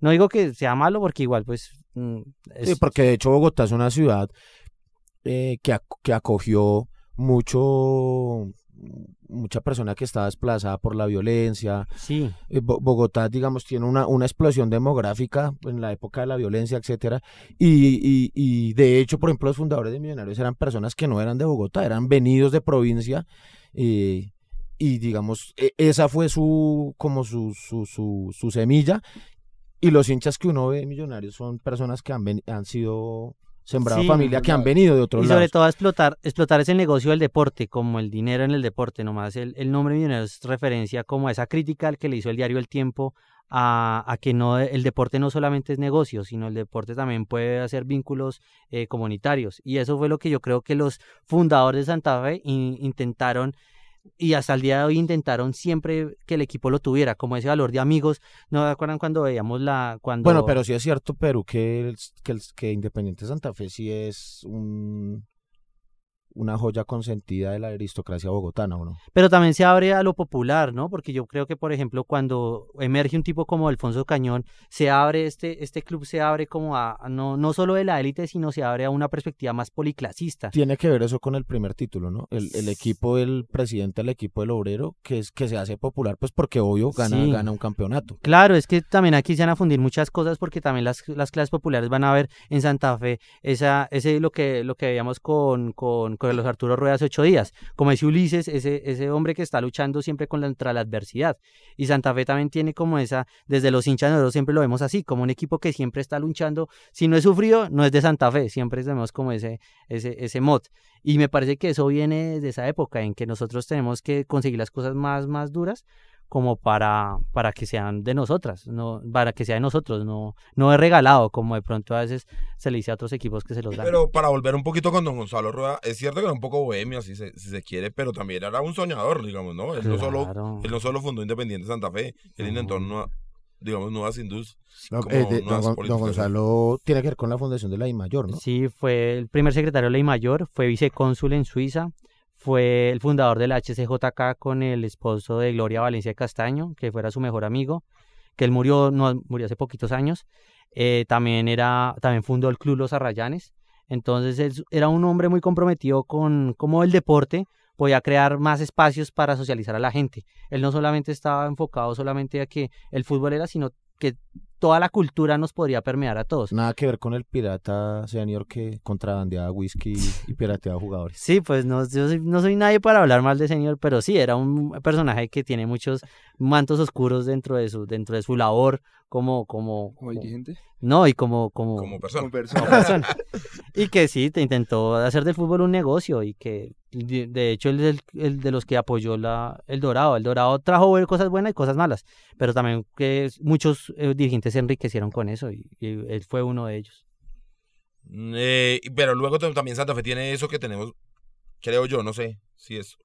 No digo que sea malo porque igual pues mm, es- Sí, porque de hecho Bogotá es una ciudad eh, que, ac- que acogió mucho mucha persona que está desplazada por la violencia. sí, Eh, Bo- Bogotá, digamos, tiene una, una explosión demográfica en la época de la violencia, etcétera. Y, y, y de hecho, por ejemplo, los fundadores de Millonarios eran personas que no eran de Bogotá, eran venidos de provincia. eh, y digamos, e- esa fue su, como su, su, su, su semilla. Y los hinchas que uno ve de Millonarios son personas que han, han sido sembrado Sí, familia, que han venido de otros y sobre lados. todo a explotar, explotar ese negocio del deporte, como el dinero en el deporte, nomás el, el nombre Millonarios es referencia como a esa crítica al que le hizo el diario El Tiempo a, a que no el deporte no solamente es negocio, sino el deporte también puede hacer vínculos eh, comunitarios. Y eso fue lo que yo creo que los fundadores de Santa Fe in- intentaron y hasta el día de hoy intentaron siempre que el equipo lo tuviera, como ese valor de amigos. ¿No se acuerdan cuando veíamos la... Bueno, pero sí es cierto, Perú, que, que, que Independiente Santa Fe sí es un, una joya consentida de la aristocracia bogotana, ¿o no? Pero también se abre a lo popular, ¿no? Porque yo creo que, por ejemplo, cuando emerge un tipo como Alfonso Cañón, se abre este, este club se abre como a, no, no solo de la élite, sino se abre a una perspectiva más policlasista. Tiene que ver eso con el primer título, ¿no? El, el equipo del presidente, el equipo del obrero, que es que se hace popular, pues porque obvio gana, Sí. gana un campeonato. Claro, es que también aquí se van a fundir muchas cosas porque también las, las clases populares van a ver en Santa Fe esa, ese lo que, lo que veíamos con, con, con los Arturo Rueda hace ocho días, como ese Ulises, ese, ese hombre que está luchando siempre contra la adversidad. Y Santa Fe también tiene como esa, desde los hinchas nosotros siempre lo vemos así, como un equipo que siempre está luchando, si no es sufrido, no es de Santa Fe, siempre tenemos como ese, ese, ese mod. Y me parece que eso viene desde esa época en que nosotros tenemos que conseguir las cosas más, más duras como para, para que sean de nosotras, no, para que sea de nosotros, no, no es regalado, como de pronto a veces se le dice a otros equipos que se los dan. Pero para volver un poquito con don Gonzalo Rueda, es cierto que era un poco bohemio, si se, si se quiere, pero también era un soñador, digamos, ¿no? Él, no, solo, él no solo fundó Independiente Santa Fe, él intentó, nua- digamos, nuevas industrias. No, eh, de- don, nuevas don. Gonzalo tiene que ver con la fundación de la I-Mayor, ¿no? Sí, fue el primer secretario de Ley Mayor, fue vicecónsul en Suiza, fue el fundador del HCJK con el esposo de Gloria Valencia Castaño, que fuera su mejor amigo, que él murió, no, murió hace poquitos años. Eh, también era, también fundó el Club Los Arrayanes. Entonces él era un hombre muy comprometido con cómo el deporte podía crear más espacios para socializar a la gente. Él no solamente estaba enfocado solamente a que el fútbol era, sino que toda la cultura nos podría permear a todos. Nada que ver con el pirata senior que contrabandeaba whisky y pirateaba jugadores. Sí, pues no, yo soy- no soy nadie para hablar mal de señor, pero sí, era un personaje que tiene muchos mantos oscuros dentro de su, dentro de su labor como, como, Como dirigente. no, y como, como, Como persona. Como persona. como persona. y que sí, te intentó hacer del fútbol un negocio y que de, de hecho él es el, el de los que apoyó la, el Dorado. El Dorado trajo cosas buenas y cosas malas, pero también que muchos eh, dirigentes se enriquecieron con eso y, y él fue uno de ellos. Mm, eh, pero luego tam- también Santa Fe tiene eso que tenemos, creo yo, no sé si es.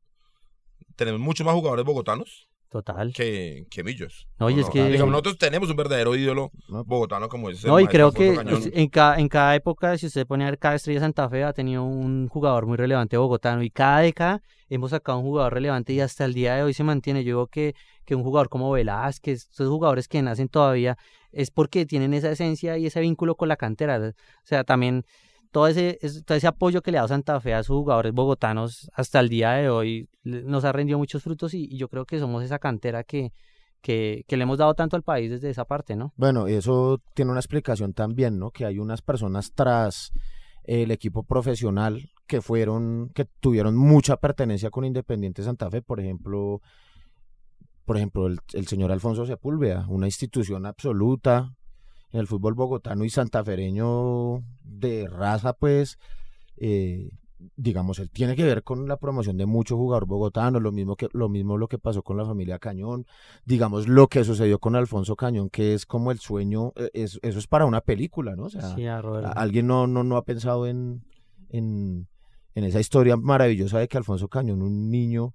Tenemos muchos más jugadores bogotanos Total. que, que Millos. No, y ¿o es que- Digamos, nosotros tenemos un verdadero ídolo ¿no? bogotano como es. el No, y creo que en cada, en cada época, si usted pone a ver cada estrella de Santa Fe, ha tenido un jugador muy relevante bogotano. Y cada década hemos sacado un jugador relevante y hasta el día de hoy se mantiene. Yo digo que, que un jugador como Velázquez, esos jugadores que nacen todavía, es porque tienen esa esencia y ese vínculo con la cantera. O sea, también todo ese, es- todo ese apoyo que le ha dado Santa Fe a sus jugadores bogotanos hasta el día de hoy nos ha rendido muchos frutos y, y yo creo que somos esa cantera que, que, que le hemos dado tanto al país desde esa parte, ¿no? Bueno, y eso tiene una explicación también, ¿no? Que hay unas personas tras el equipo profesional que fueron, que tuvieron mucha pertenencia con Independiente Santa Fe, por ejemplo, por ejemplo, el, el señor Alfonso Sepúlveda, una institución absoluta en el fútbol bogotano y santafereño de raza, pues, eh, digamos, él tiene que ver con la promoción de muchos jugadores bogotanos, lo mismo que lo mismo lo que pasó con la familia Cañón, digamos, lo que sucedió con Alfonso Cañón, que es como el sueño, eh, es- eso es para una película, ¿no? O sea, Sí, alguien no, no, no ha pensado en, en, en esa historia maravillosa de que Alfonso Cañón, un niño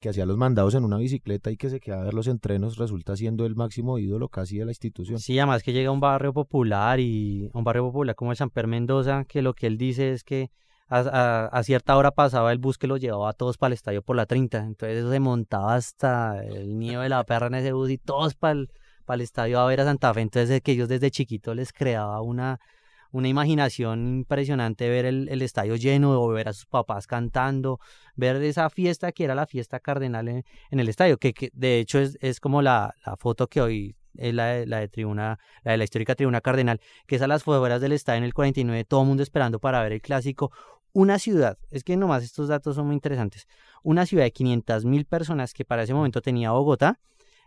que hacía los mandados en una bicicleta y que se queda a ver los entrenos, resulta siendo el máximo ídolo casi de la institución. Sí, además que llega a un barrio popular y un barrio popular como el San Per Mendoza, que lo que él dice es que a, a- cierta hora pasaba el bus que los llevaba a todos para el estadio por la 30. Entonces se montaba hasta el niño de la perra en ese bus y todos para el, estadio a ver a Santa Fe. Entonces que ellos desde chiquitos les creaba una, una imaginación impresionante ver el, el estadio lleno o ver a sus papás cantando, ver esa fiesta que era la fiesta cardenal en, el estadio, que, que de hecho es, es como la, la foto que hoy es la de, la de tribuna, la de la histórica tribuna cardenal, que es a las fueras del estadio en el 49, todo el mundo esperando para ver el clásico. Una ciudad, es que nomás estos datos son muy interesantes, una ciudad de 500 mil personas que para ese momento tenía Bogotá,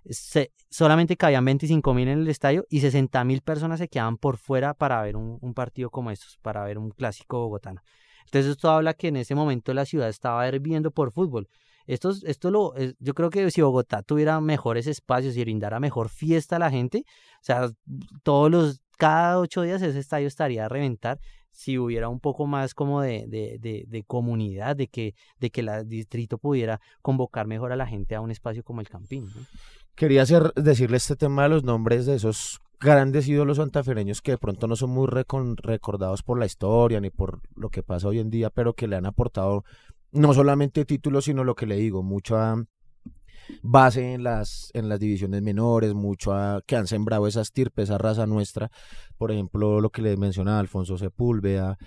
se, solamente cabían 25 mil en el estadio y 60 mil personas se quedaban por fuera para ver un, partido como estos, para ver un clásico bogotano. Entonces esto habla que en ese momento la ciudad estaba hirviendo por fútbol. Esto, esto lo, yo creo que si Bogotá tuviera mejores espacios y brindara mejor fiesta a la gente, o sea, todos los, cada ocho días ese estadio estaría a reventar si hubiera un poco más como de, de, de, comunidad, de que, de que el distrito pudiera convocar mejor a la gente a un espacio como el Campín. Quería hacer, decirle este tema de los nombres de esos grandes ídolos santafereños que de pronto no son muy recon- recordados por la historia ni por lo que pasa hoy en día, pero que le han aportado no solamente títulos, sino lo que le digo, mucha base en las, en las divisiones menores, mucho a- que han sembrado esa estirpe, esa raza nuestra. Por ejemplo, lo que le mencionaba Alfonso Sepúlveda,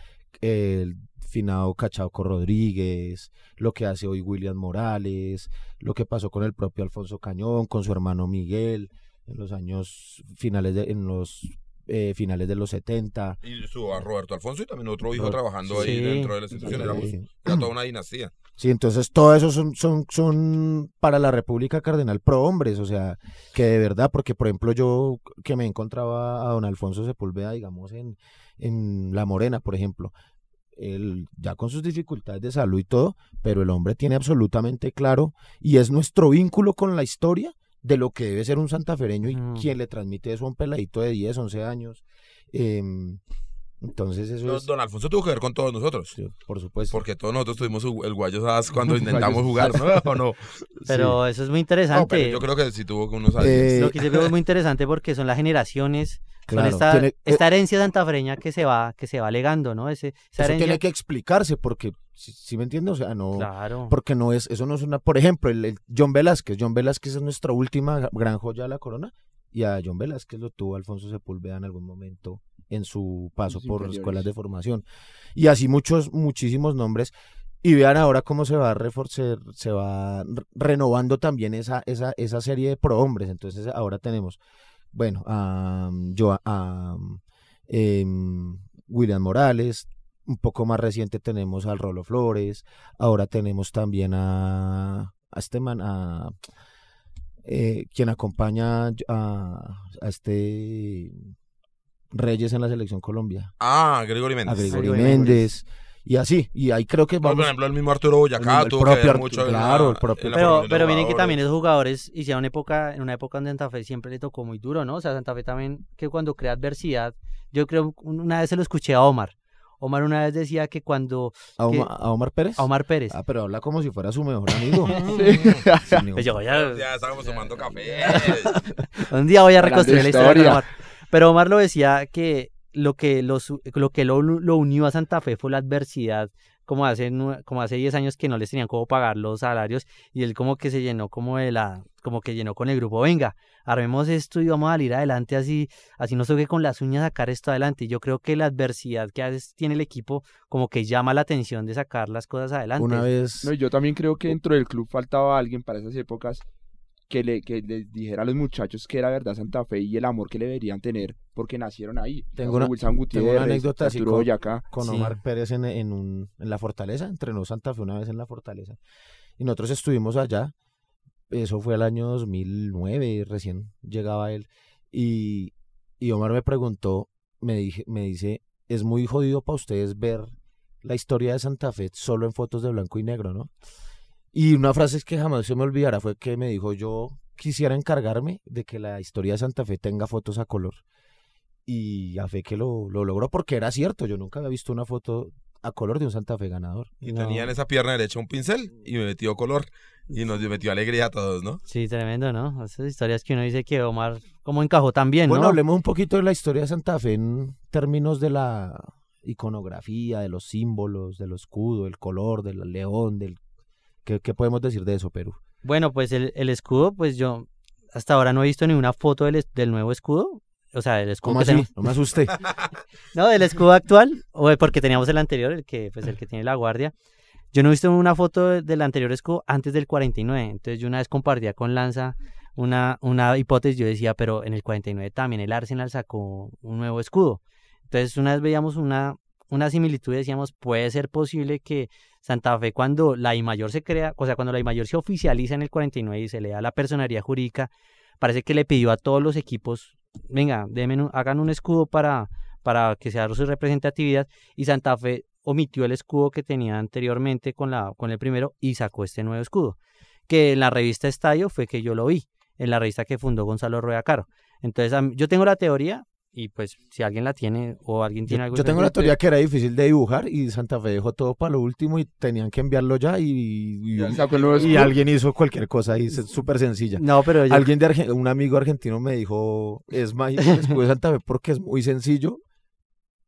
el finado Rodríguez, lo que hace hoy William Morales, lo que pasó con el propio Alfonso Cañón, con su hermano Miguel, en los años finales de, en los eh, finales de los 70. Y su a Roberto Alfonso y también otro hijo trabajando ahí dentro de la institución. Sí. era toda una dinastía. Sí, entonces todo eso son, son, son para la República Cardenal pro hombres, o sea, que de verdad, porque por ejemplo yo que me encontraba a don Alfonso Sepúlveda, digamos, en, en La Morena, por ejemplo, él ya con sus dificultades de salud y todo, pero el hombre tiene absolutamente claro y es nuestro vínculo con la historia de lo que debe ser un santafereño y Mm. quien le transmite eso a un peladito de 10, 11 años. em, entonces eso Don, es, don Alfonso tuvo que ver con todos nosotros. sí, por supuesto. Porque todos nosotros tuvimos su- el guayo as cuando intentamos jugar, ¿no? ¿O no? Pero eso es muy No, interesante. pero yo creo que sí tuvo que unos años. Eh, Lo que yo creo es muy interesante porque son las generaciones, son Claro, esta, tiene- eh, esta herencia santafreña que se va, que se va legando, ¿no? Ese, esa eso herencia. tiene que explicarse porque si, si me entiendes, o sea, no Claro. porque no es eso no es una, por ejemplo, el, el John Velázquez, John Velázquez es nuestra última gran joya de la corona y a John Velázquez lo tuvo Alfonso Sepúlveda en algún momento en su paso por escuelas de formación. Y así muchos muchísimos nombres. Y vean ahora cómo se va a reforzar, se va re- renovando también esa, esa, esa serie de prohombres. Entonces ahora tenemos, bueno, a, Joa- a, em, William Morales, un poco más reciente tenemos al Rolo Flores, ahora tenemos también a, a este man, a eh, quien acompaña a, a este Reyes en la selección Colombia, Ah, Gregory Méndez. a Gregory Gregory Méndez, y así, y ahí creo que vamos... por ejemplo, el mismo Arturo Boyacá El tuvo que propio ver Artu- mucho claro, la- el propio- Pero, pero miren que jugadores. también esos jugadores hicieron época, en una época en Santa Fe siempre le tocó muy duro, ¿no? O sea, Santa Fe también, que cuando crea adversidad, yo creo, una vez se lo escuché a Omar. Omar una vez decía que cuando a, que- Oma- a Omar Pérez. a Omar Pérez, Ah, pero habla como si fuera su mejor amigo. Sin ningún- pues yo ya, Ya estábamos tomando café. un día voy a reconstruir la historia de historia. Omar. Pero Omar lo decía que lo que, lo, su- lo, que lo, lo unió a Santa Fe fue la adversidad, como hace, como hace 10 años que no les tenían cómo pagar los salarios y él como que se llenó como de la, como que llenó con el grupo, venga, armemos esto y vamos a salir adelante así, así no toque con las uñas sacar esto adelante. Y yo creo que la adversidad que a veces tiene el equipo como que llama la atención de sacar las cosas adelante. Una vez, No, y yo también creo que dentro del club faltaba alguien para esas épocas que le que les dijera a los muchachos que era verdad Santa Fe y el amor que le deberían tener porque nacieron ahí. Tengo una- Wilson tengo Gutiérrez, una anécdota así con- Boyacá. con Sí. Omar Pérez en, en, un, en la Fortaleza, entrenó Santa Fe una vez en la Fortaleza. Y nosotros estuvimos allá, eso fue el año 2009, recién llegaba él. Y, y Omar me preguntó, me, dije, me dice, es muy jodido para ustedes ver la historia de Santa Fe solo en fotos de blanco y negro, ¿no? Y una frase que jamás se me olvidará fue que me dijo, yo quisiera encargarme de que la historia de Santa Fe tenga fotos a color. Y a fe que lo, lo logró porque era cierto, yo nunca había visto una foto a color de un Santa Fe ganador. Y No. tenía en esa pierna derecha un pincel y me metió color. y nos metió alegría a todos, ¿no? Sí, tremendo, ¿no? Esas historias que uno dice que Omar, como encajó también, Bueno, ¿no? hablemos un poquito de la historia de Santa Fe en términos de la iconografía, de los símbolos, del escudo, el color, del león, del... ¿Qué, qué podemos decir de eso, Perú? Bueno, pues el, el escudo, pues yo hasta ahora no he visto ni una foto del, del nuevo escudo. O sea, del escudo ¿Cómo que así? tenemos. No me asusté. No, del escudo actual, o porque teníamos el anterior, el que, pues, el que tiene la guardia. Yo no he visto una foto de- del anterior escudo antes del 49. Entonces yo una vez compartía con Lanza una, una hipótesis. Yo decía, pero en el 49 también el Arsenal sacó un nuevo escudo. Entonces una vez veíamos una, una similitud y decíamos, puede ser posible que Santa Fe cuando la I mayor se crea, o sea, cuando la I mayor se oficializa en el 49 y se le da la personería jurídica, parece que le pidió a todos los equipos, venga, hagan un escudo para, para que sea su representatividad y Santa Fe omitió el escudo que tenía anteriormente con, la, con el primero y sacó este nuevo escudo, que en la revista Estadio fue que yo lo vi, en la revista que fundó Gonzalo Rueda Caro. Entonces, yo tengo la teoría y pues si alguien la tiene o alguien Yo, tiene algo yo tengo la teoría que era difícil de dibujar y Santa Fe dejó todo para lo último y tenían que enviarlo ya y, y, Ya sacó el nuevo y escudo. alguien hizo cualquier cosa ahí, es súper sencilla. No, pero yo- Alguien de Argen- un amigo argentino me dijo, es mágico el escudo de Santa Fe porque es muy sencillo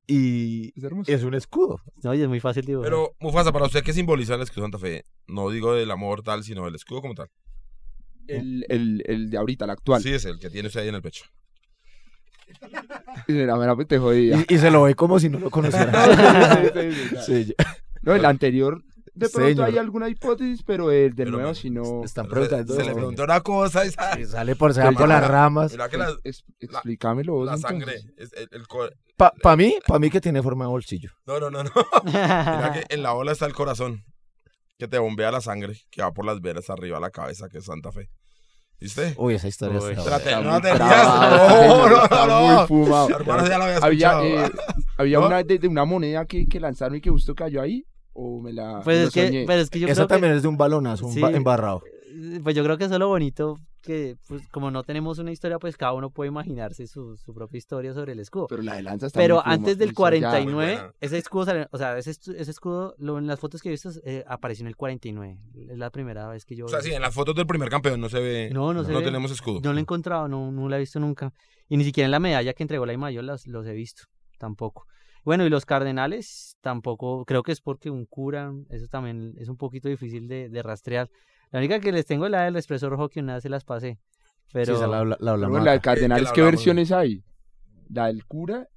y Es un escudo. no, y es muy fácil dibujar. Pero, Mufasa, para usted, ¿qué simboliza el escudo de Santa Fe? No digo del amor tal, sino el escudo como tal. El, el, el de ahorita, el actual. Sí, es el que tiene usted ahí en el pecho. Mira, pues te jodía. Y, y se lo ve como si no lo conociera. Sí, sí, sí. Sí, ya- No, el anterior, de pronto Señor. hay alguna hipótesis, pero el Pero nuevo, si no... están Pero se- preguntando. Se, le preguntó una cosa y sa- y sale por, se por las ramas. Mira que la, Ex- explícamelo vos, la entonces. sangre. es el- Para mí, para mí que tiene forma de bolsillo. no, no, no, no. Mira que en la ola está el corazón. Que te bombea la sangre. Que va por las venas arriba a la cabeza, que es Santa Fe. ¿Viste? Uy, esa historia Uy, está no te No, no, está no, muy fumado. Hermano, ya lo había Había, eh, había ¿No? una de, de una moneda que, que lanzaron y que justo cayó ahí, o me la pues, me es que, pero es que yo Esa creo que- también es de un balonazo, un Sí. ba- embarrado. Eh, Pues yo creo que eso es lo bonito, que pues, como no tenemos una historia, pues cada uno puede imaginarse su, su propia historia sobre el escudo. Pero la de lanza está Pero antes del muy soñada. 49, Muy buena. ese escudo, sale- o sea, ese, ese escudo, lo- en las fotos que he visto, eh, apareció en el 49. Es la primera vez que yo... O sea, sí, en las fotos del primer campeón no se ve. No, no se ve. tenemos escudo. No lo he encontrado, no, no la he visto nunca. Y ni siquiera en la medalla que entregó la Imayor las, los he visto, tampoco. Bueno, y los cardenales tampoco, creo que es porque un cura, eso también es un poquito difícil de, de rastrear. La única que les tengo es la del expreso rojo que una vez se las pasé. Pero Sí, esa la, la, la la de. Cardenales, que ¿qué versiones hay? La del cura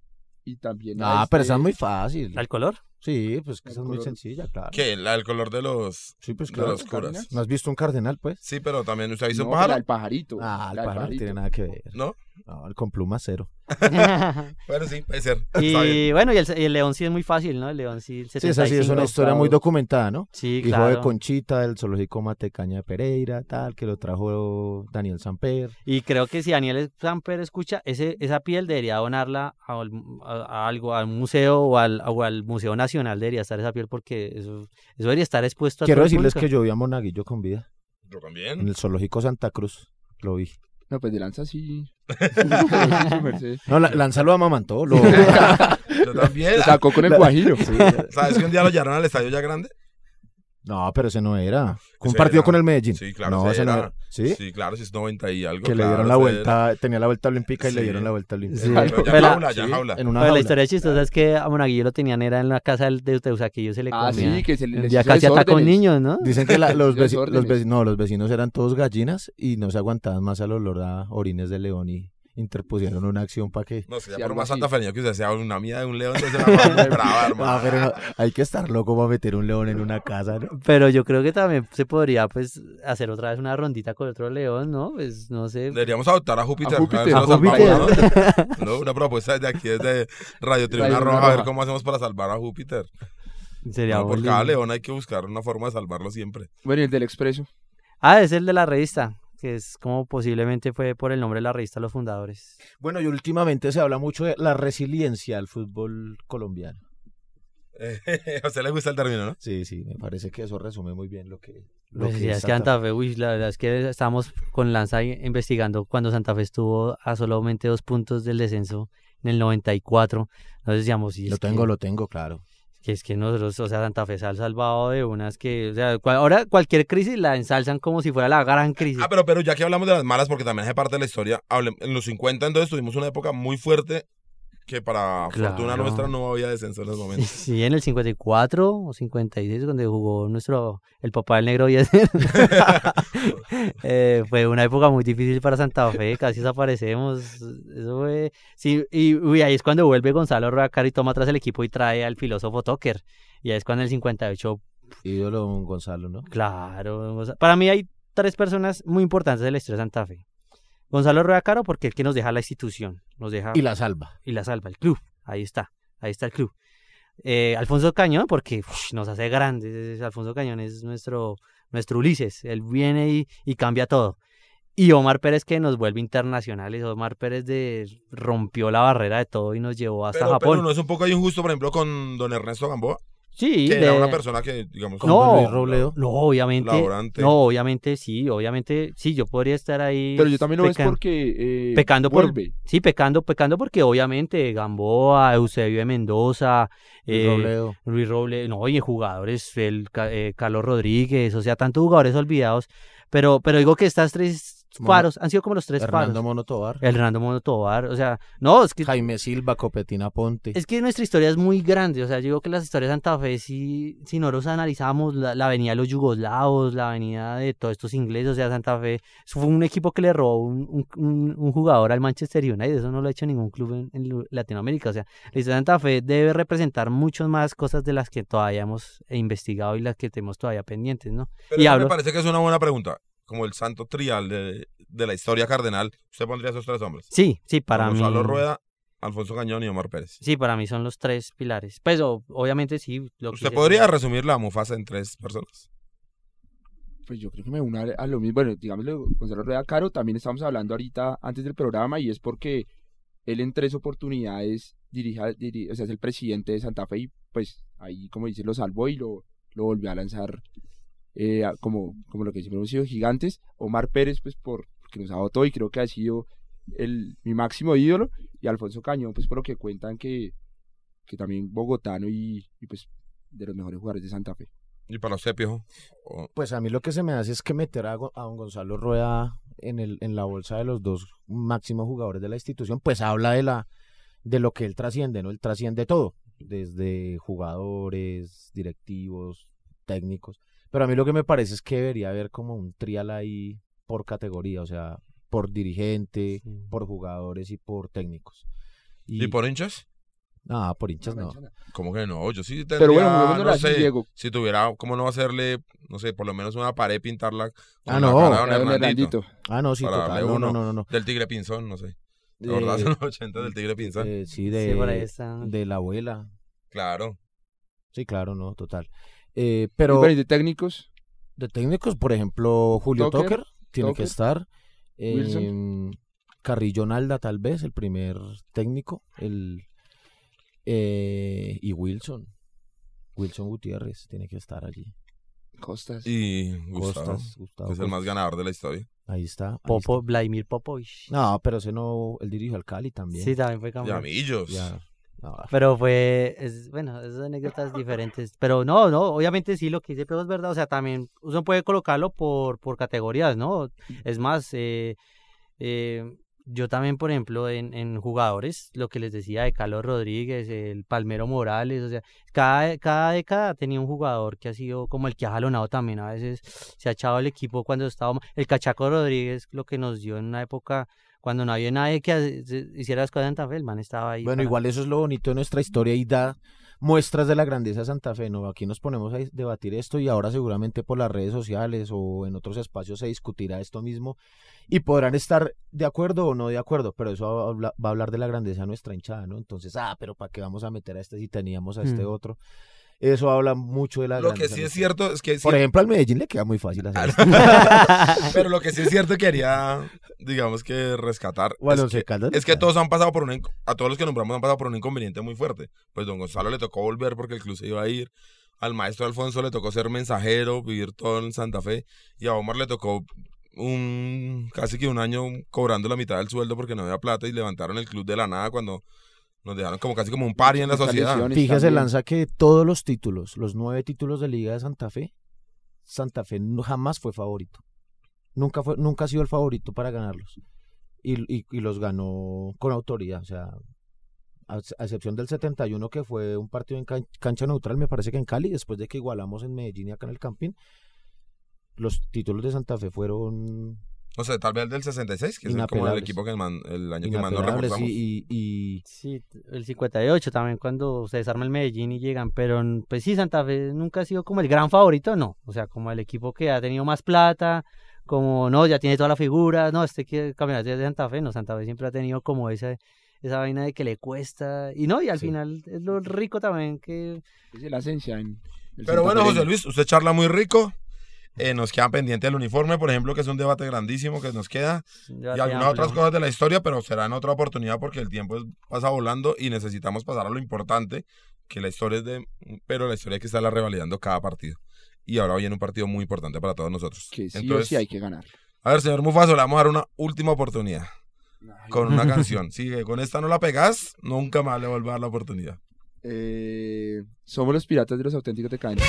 y también la Ah, pero esa es muy fácil. ¿al color? Sí, pues que esa es muy sencilla, claro. ¿Qué? La del color de los. Sí, pues de claro. los curas. ¿No has visto un cardenal, pues? Sí, pero también usted ha visto No, un la pájaro. del pajarito. Ah, el pájaro no tiene nada que ver. ¿No? No, el con pluma cero. Bueno, sí, puede ser. Y bueno, y el, y el león sí es muy fácil, ¿no? El león sí, el Sí, esa sí es 75. una historia muy documentada, ¿no? Sí, Hijo claro. de Conchita, del zoológico Matecaña de Pereira, tal, que lo trajo Daniel Samper. Y creo que si Daniel Samper escucha, ese, esa piel debería donarla a, a- a algo, al museo o al, o al Museo Nacional debería estar esa piel porque eso, eso debería estar expuesto a Quiero todo el decirles que yo vi a Monaguillo con vida Yo en también. el zoológico Santa Cruz. Lo vi. No, pues de lanza sí. No, la- Lanza lo amamantó. Lo... Yo también. Lo sacó con el guajiro. ¿Sabes que un día lo llevaron al estadio ya grande? No, pero ese no era. Un partido era. con el Medellín. Sí, claro, No, ese ese no era. ¿Sí? Sí, claro, si es 90 y algo. Que le dieron la vuelta, tenía la vuelta olímpica y le dieron la vuelta olímpica. Sí. Pero ya la- jaula, ya jaula. En una Pero la jaula. historia chistosa es que a Monaguillo lo tenían era en la casa del- de Teusaquillo, se le comía. Ah, sí, que se le hizo casi atacó a un desórdenes. niño, ¿no? Dicen que la- los, veci- Desórdenes. los, veci- no, los vecinos eran todos gallinas y no se aguantaban más al olor a orines de león y interpusieron una acción para que... No Sí, por más así. santafeño que usted sea una mía de un león, entonces muy brava, hermano. Ah, pero no, hay que estar loco para meter un león en una casa, ¿no? Pero yo creo que también se podría, pues, hacer otra vez una rondita con otro león, ¿no? Pues, no sé. Deberíamos adoptar a Júpiter. A Júpiter. A. ¿no? No, una propuesta desde aquí, desde Radio Tribuna Radio Roja, a ver cómo hacemos para salvar a Júpiter. Sería No, por cada león hay que buscar una forma de salvarlo siempre. Bueno, y el del expreso. Ah, es el de la revista, que es como posiblemente fue por el nombre de la revista Los Fundadores. Bueno, y últimamente se habla mucho de la resiliencia al fútbol colombiano. Eh, a usted le gusta el término, ¿no? Sí, sí, me parece que eso resume muy bien lo que... Lo Pues que sí, es es que Santa Fe, uy, la verdad es que estábamos con Lanza investigando cuando Santa Fe estuvo a solamente dos puntos del descenso en el 94. Nos decíamos, Lo tengo, que- lo tengo, claro. Que es que nosotros, o sea, Santa Fe se ha salvado de unas que, o sea, ahora cualquier crisis la ensalzan como si fuera la gran crisis. Ah, pero, pero ya que hablamos de las malas, porque también es parte de la historia, en los 50 entonces tuvimos una época muy fuerte que para fortuna nuestra no había descenso en los momentos. Sí, en el 54 o 56, donde jugó nuestro, el papá del negro. Eh, fue una época muy difícil para Santa Fe, casi desaparecemos. Eso fue. Sí, y uy, ahí es cuando vuelve Gonzalo Ruacaro y toma atrás el equipo y trae al filósofo Tucker. Y ahí es cuando en el 58, Ídolo don Gonzalo, ¿no? claro. Para mí hay tres personas muy importantes de la historia de Santa Fe. Gonzalo Ruacaro, porque es el que nos deja la institución, nos deja Y la salva. y la salva, el club. Ahí está, ahí está el club. Eh, Alfonso Cañón, porque nos hace grandes. Alfonso Cañón es nuestro, nuestro Ulises. Él viene y, y cambia todo. Y Omar Pérez que nos vuelve internacionales. Omar Pérez de, rompió la barrera de todo y nos llevó hasta Pero, Japón. pero no es un poco ahí injusto, por ejemplo, con don Ernesto Gamboa, sí, que era de- una persona que, digamos, Como No, Luis Robledo. no, obviamente. laborante. No, obviamente sí, obviamente sí, yo podría estar ahí. Pero yo también no es porque eh, pecando por- vuelve. Sí, pecando, pecando porque obviamente Gamboa, Eusebio de Mendoza, Luis eh, Robledo. Luis Roble, no, y jugadores, el eh, Carlos Rodríguez, o sea, tantos jugadores olvidados, pero, pero digo que estas tres faros han sido como los tres Hernando faros. Mono Tobar. El Hernando Mono Tobar, o sea, no, es que, Jaime Silva, Copetina Ponte. es que nuestra historia es muy grande, o sea, yo digo que las historias de Santa Fe, si, si no los analizamos, la, la avenida de los yugoslavos, la avenida de todos estos ingleses, o sea, Santa Fe, eso fue un equipo que le robó un, un, un- un jugador al Manchester United, eso no lo ha hecho ningún club en, Latinoamérica, o sea, la historia de Santa Fe debe representar mucho más cosas de las que todavía hemos investigado y las que tenemos todavía pendientes, ¿no? Pero y eso hablo- me parece que es una buena pregunta. Como el santo trial de, de la historia cardenal, ¿usted pondría esos tres hombres? Sí, sí, para Don mí. Gonzalo Rueda, Alfonso Cañón y Omar Pérez. Sí, para mí son los tres pilares. Pues o- obviamente sí. Lo que ¿Usted se- podría resumir la Mufasa en tres personas? Pues yo creo que me una a lo mismo. Bueno, digámoslo, Gonzalo Rueda Caro, también estamos hablando ahorita antes del programa y es porque él en tres oportunidades dirija, diri- o sea, es el presidente de Santa Fe y pues ahí, como dice, lo salvó y lo, lo volvió a lanzar eh, como, como lo que siempre hemos sido gigantes. Omar Pérez, pues por, porque nos ha dado todo y creo que ha sido el, mi máximo ídolo. Y Alfonso Cañón, pues por lo que cuentan que, que también bogotano y, y pues de los mejores jugadores de Santa Fe. ¿Y para usted, Piojo? O- Pues a mí lo que se me hace es que meter a don Gonzalo Rueda en, el, en la bolsa de los dos máximos jugadores de la institución, pues habla de la de lo que él trasciende, ¿no? Él trasciende todo, desde jugadores, directivos, técnicos. Pero a mí lo que me parece es que debería haber como un trial ahí por categoría, o sea, por dirigente, Sí. por jugadores y por técnicos. ¿Y por hinchas? Ah, por hinchas no. ¿Cómo que no? Yo sí tendría, Pero bueno, no sé, Diego. si tuviera, ¿cómo no hacerle, no sé, por lo menos una pared pintarla con Ah, la no, cara de Hernandito? Hernandito. Ah, no, sí, Para total. darle No, no, uno. no, no, no. Del tigre pinzón, no sé. ¿De Eh, verdad son los 80 del tigre pinzón? eh, sí, Sí, de, por ahí está. de la abuela. claro. Sí, claro, no, total. Eh, Y pero y de técnicos, de técnicos, por ejemplo, Julio Tucker, Tucker, tiene que estar. Wilson. Em, Carrillo Nalda, tal vez, el primer técnico. El, eh, y Wilson. Wilson Gutiérrez tiene que estar allí. Costas. Y Gustavo, Costas, Gustavo que es el más ganador de la historia. Ahí está. ahí Popo, Vladimir Popovich. No, pero ese no, él dirigió al Cali también. Sí, también fue Y campeón. Amillos. Ya, Pero fue, es, bueno, esas anécdotas diferentes. Pero no, no, obviamente sí, lo que dice Pedro es verdad. O sea, también uno puede colocarlo por, por categorías, ¿no? Es más, eh, eh, yo también, por ejemplo, en, en jugadores, lo que les decía de Carlos Rodríguez, el Palmero Morales, o sea, cada, cada década tenía un jugador que ha sido como el que ha jalonado también. A veces se ha echado el equipo cuando estaba. El Cachaco Rodríguez, lo que nos dio en una época cuando no había nadie que hiciera las cosas en Santa Fe, el man estaba ahí. Bueno, para- igual eso es lo bonito de nuestra historia y da muestras de la grandeza de Santa Fe, ¿no? Aquí nos ponemos a debatir esto y ahora seguramente por las redes sociales o en otros espacios se discutirá esto mismo y podrán estar de acuerdo o no de acuerdo, pero eso va a habla- va a hablar de la grandeza de nuestra hinchada, ¿no? Entonces, ah, pero ¿para qué vamos a meter a este si teníamos a este Mm. otro? Eso habla mucho de la Lo que sí es cierto es que... Por ejemplo, al Medellín le queda muy fácil hacer pero lo que sí es cierto que quería, digamos que rescatar... O a es los que- Es que todos han pasado por un a todos los que nombramos han pasado por un inconveniente muy fuerte. Pues don Gonzalo le tocó volver porque el club se iba a ir. Al maestro Alfonso le tocó ser mensajero, vivir todo en Santa Fe. Y a Omar le tocó un casi que un año cobrando la mitad del sueldo porque no había plata y levantaron el club de la nada cuando Nos dejaron como casi como un pari en la sociedad. Fíjese, también. Lanza, que todos los títulos, los nueve títulos de Liga de Santa Fe, Santa Fe jamás fue favorito. Nunca, fue, nunca ha sido el favorito para ganarlos. Y, y- y los ganó con autoridad. O sea, a, a excepción del 71, que fue un partido en can- cancha neutral, me parece que en Cali, después de que igualamos en Medellín y acá en el Campín, los títulos de Santa Fe fueron No sé, tal vez el del 66, que es el- como el equipo que man- el año que más nos reforzamos. y, y- y Sí, el 58 también cuando se desarma el Medellín y llegan, pero pues sí, Santa Fe nunca ha sido como el gran favorito, no, o sea, como el equipo que ha tenido más plata, como no, ya tiene toda la figura, no, este que campeonato es de Santa Fe, no, Santa Fe siempre ha tenido como esa, esa vaina de que le cuesta, y no, y al Sí. final es lo rico también que Es la esencia en el Pero bueno, José. Luis, usted charla muy rico. Eh, nos queda pendiente el uniforme, por ejemplo, que es un debate grandísimo que nos queda. ya y algunas amplio. otras cosas de la historia, pero será en otra oportunidad porque el tiempo es- pasa volando y necesitamos pasar a lo importante, que la historia es de... Pero la historia hay que estarla revalidando cada partido. Y ahora viene un partido muy importante para todos nosotros. Que sí o Entonces, sí hay que ganar. a ver, señor Mufaso, le vamos a dar una última oportunidad con una canción. Si con esta no la pegas, nunca más le vuelva a dar la oportunidad. Eh, somos los piratas de los auténticos de Cali.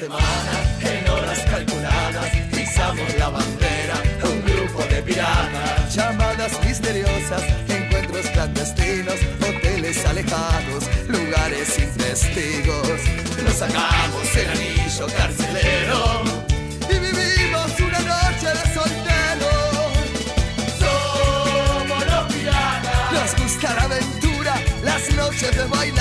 En horas calculadas, izamos la bandera, un grupo de piratas. Llamadas misteriosas, encuentros clandestinos, hoteles alejados, lugares sin testigos. Nos sacamos el anillo carcelero y vivimos una noche de soltero. Somos los piratas. Nos gusta aventura, las noches de bailanta.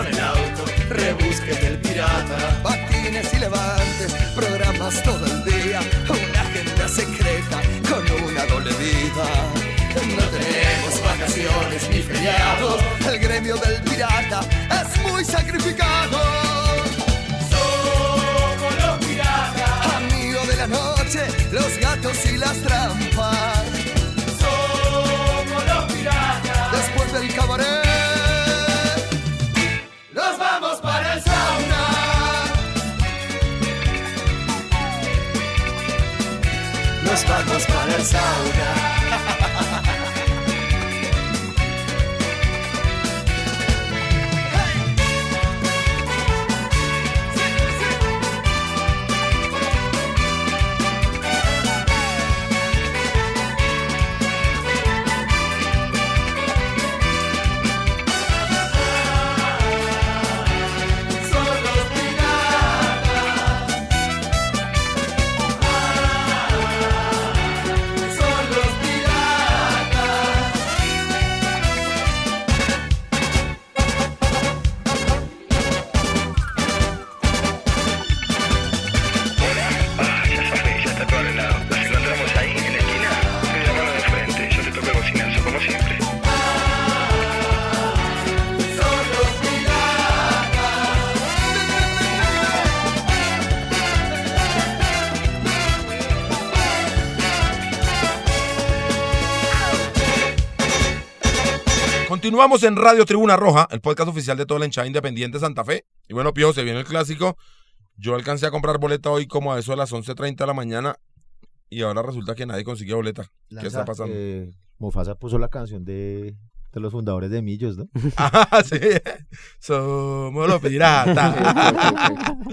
Con el auto, rebusques del pirata. Patines y levantes, programas todo el día, una agenda secreta con una doble vida. No tenemos vacaciones ni feriados, el gremio del pirata es muy sacrificado. Somos los piratas, amigos de la noche, los gatos y las trampas. Vamos Continuamos en Radio Tribuna Roja, el podcast oficial de toda la hinchada independiente de Santa Fe. Y bueno, Pío, se viene el clásico. Yo alcancé a comprar boleta hoy como a eso de las 11.30 de la mañana y ahora resulta que nadie consigue boleta. ¿Qué está pasando? eh, Mufasa puso la canción de, de los fundadores de Millos, ¿no? Ah, sí. Somos los piratas.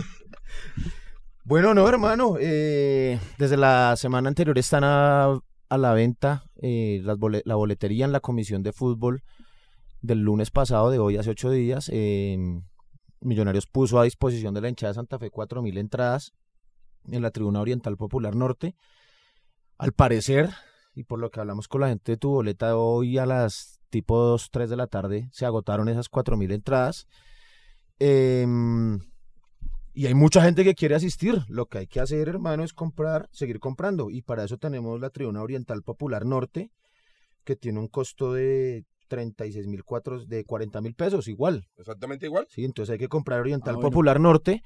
Bueno, no, hermano. eh, desde la semana anterior están a, a la venta eh, las bole- la boletería en la comisión de fútbol del lunes pasado, de hoy hace ocho días. eh, Millonarios puso a disposición de la hinchada de Santa Fe 4.000 entradas en la tribuna oriental popular norte. Al parecer, y por lo que hablamos con la gente de tu boleta hoy a las tipo 2, 3 de la tarde se agotaron esas 4.000 entradas. Em, y hay mucha gente que quiere asistir. Lo que hay que hacer, hermano, es comprar, seguir comprando. Y para eso tenemos la Tribuna Oriental Popular Norte, que tiene un costo de 36 mil cuatro, de 40 mil pesos, igual. Exactamente igual. Sí, entonces hay que comprar Oriental Ah, bueno. Popular Norte.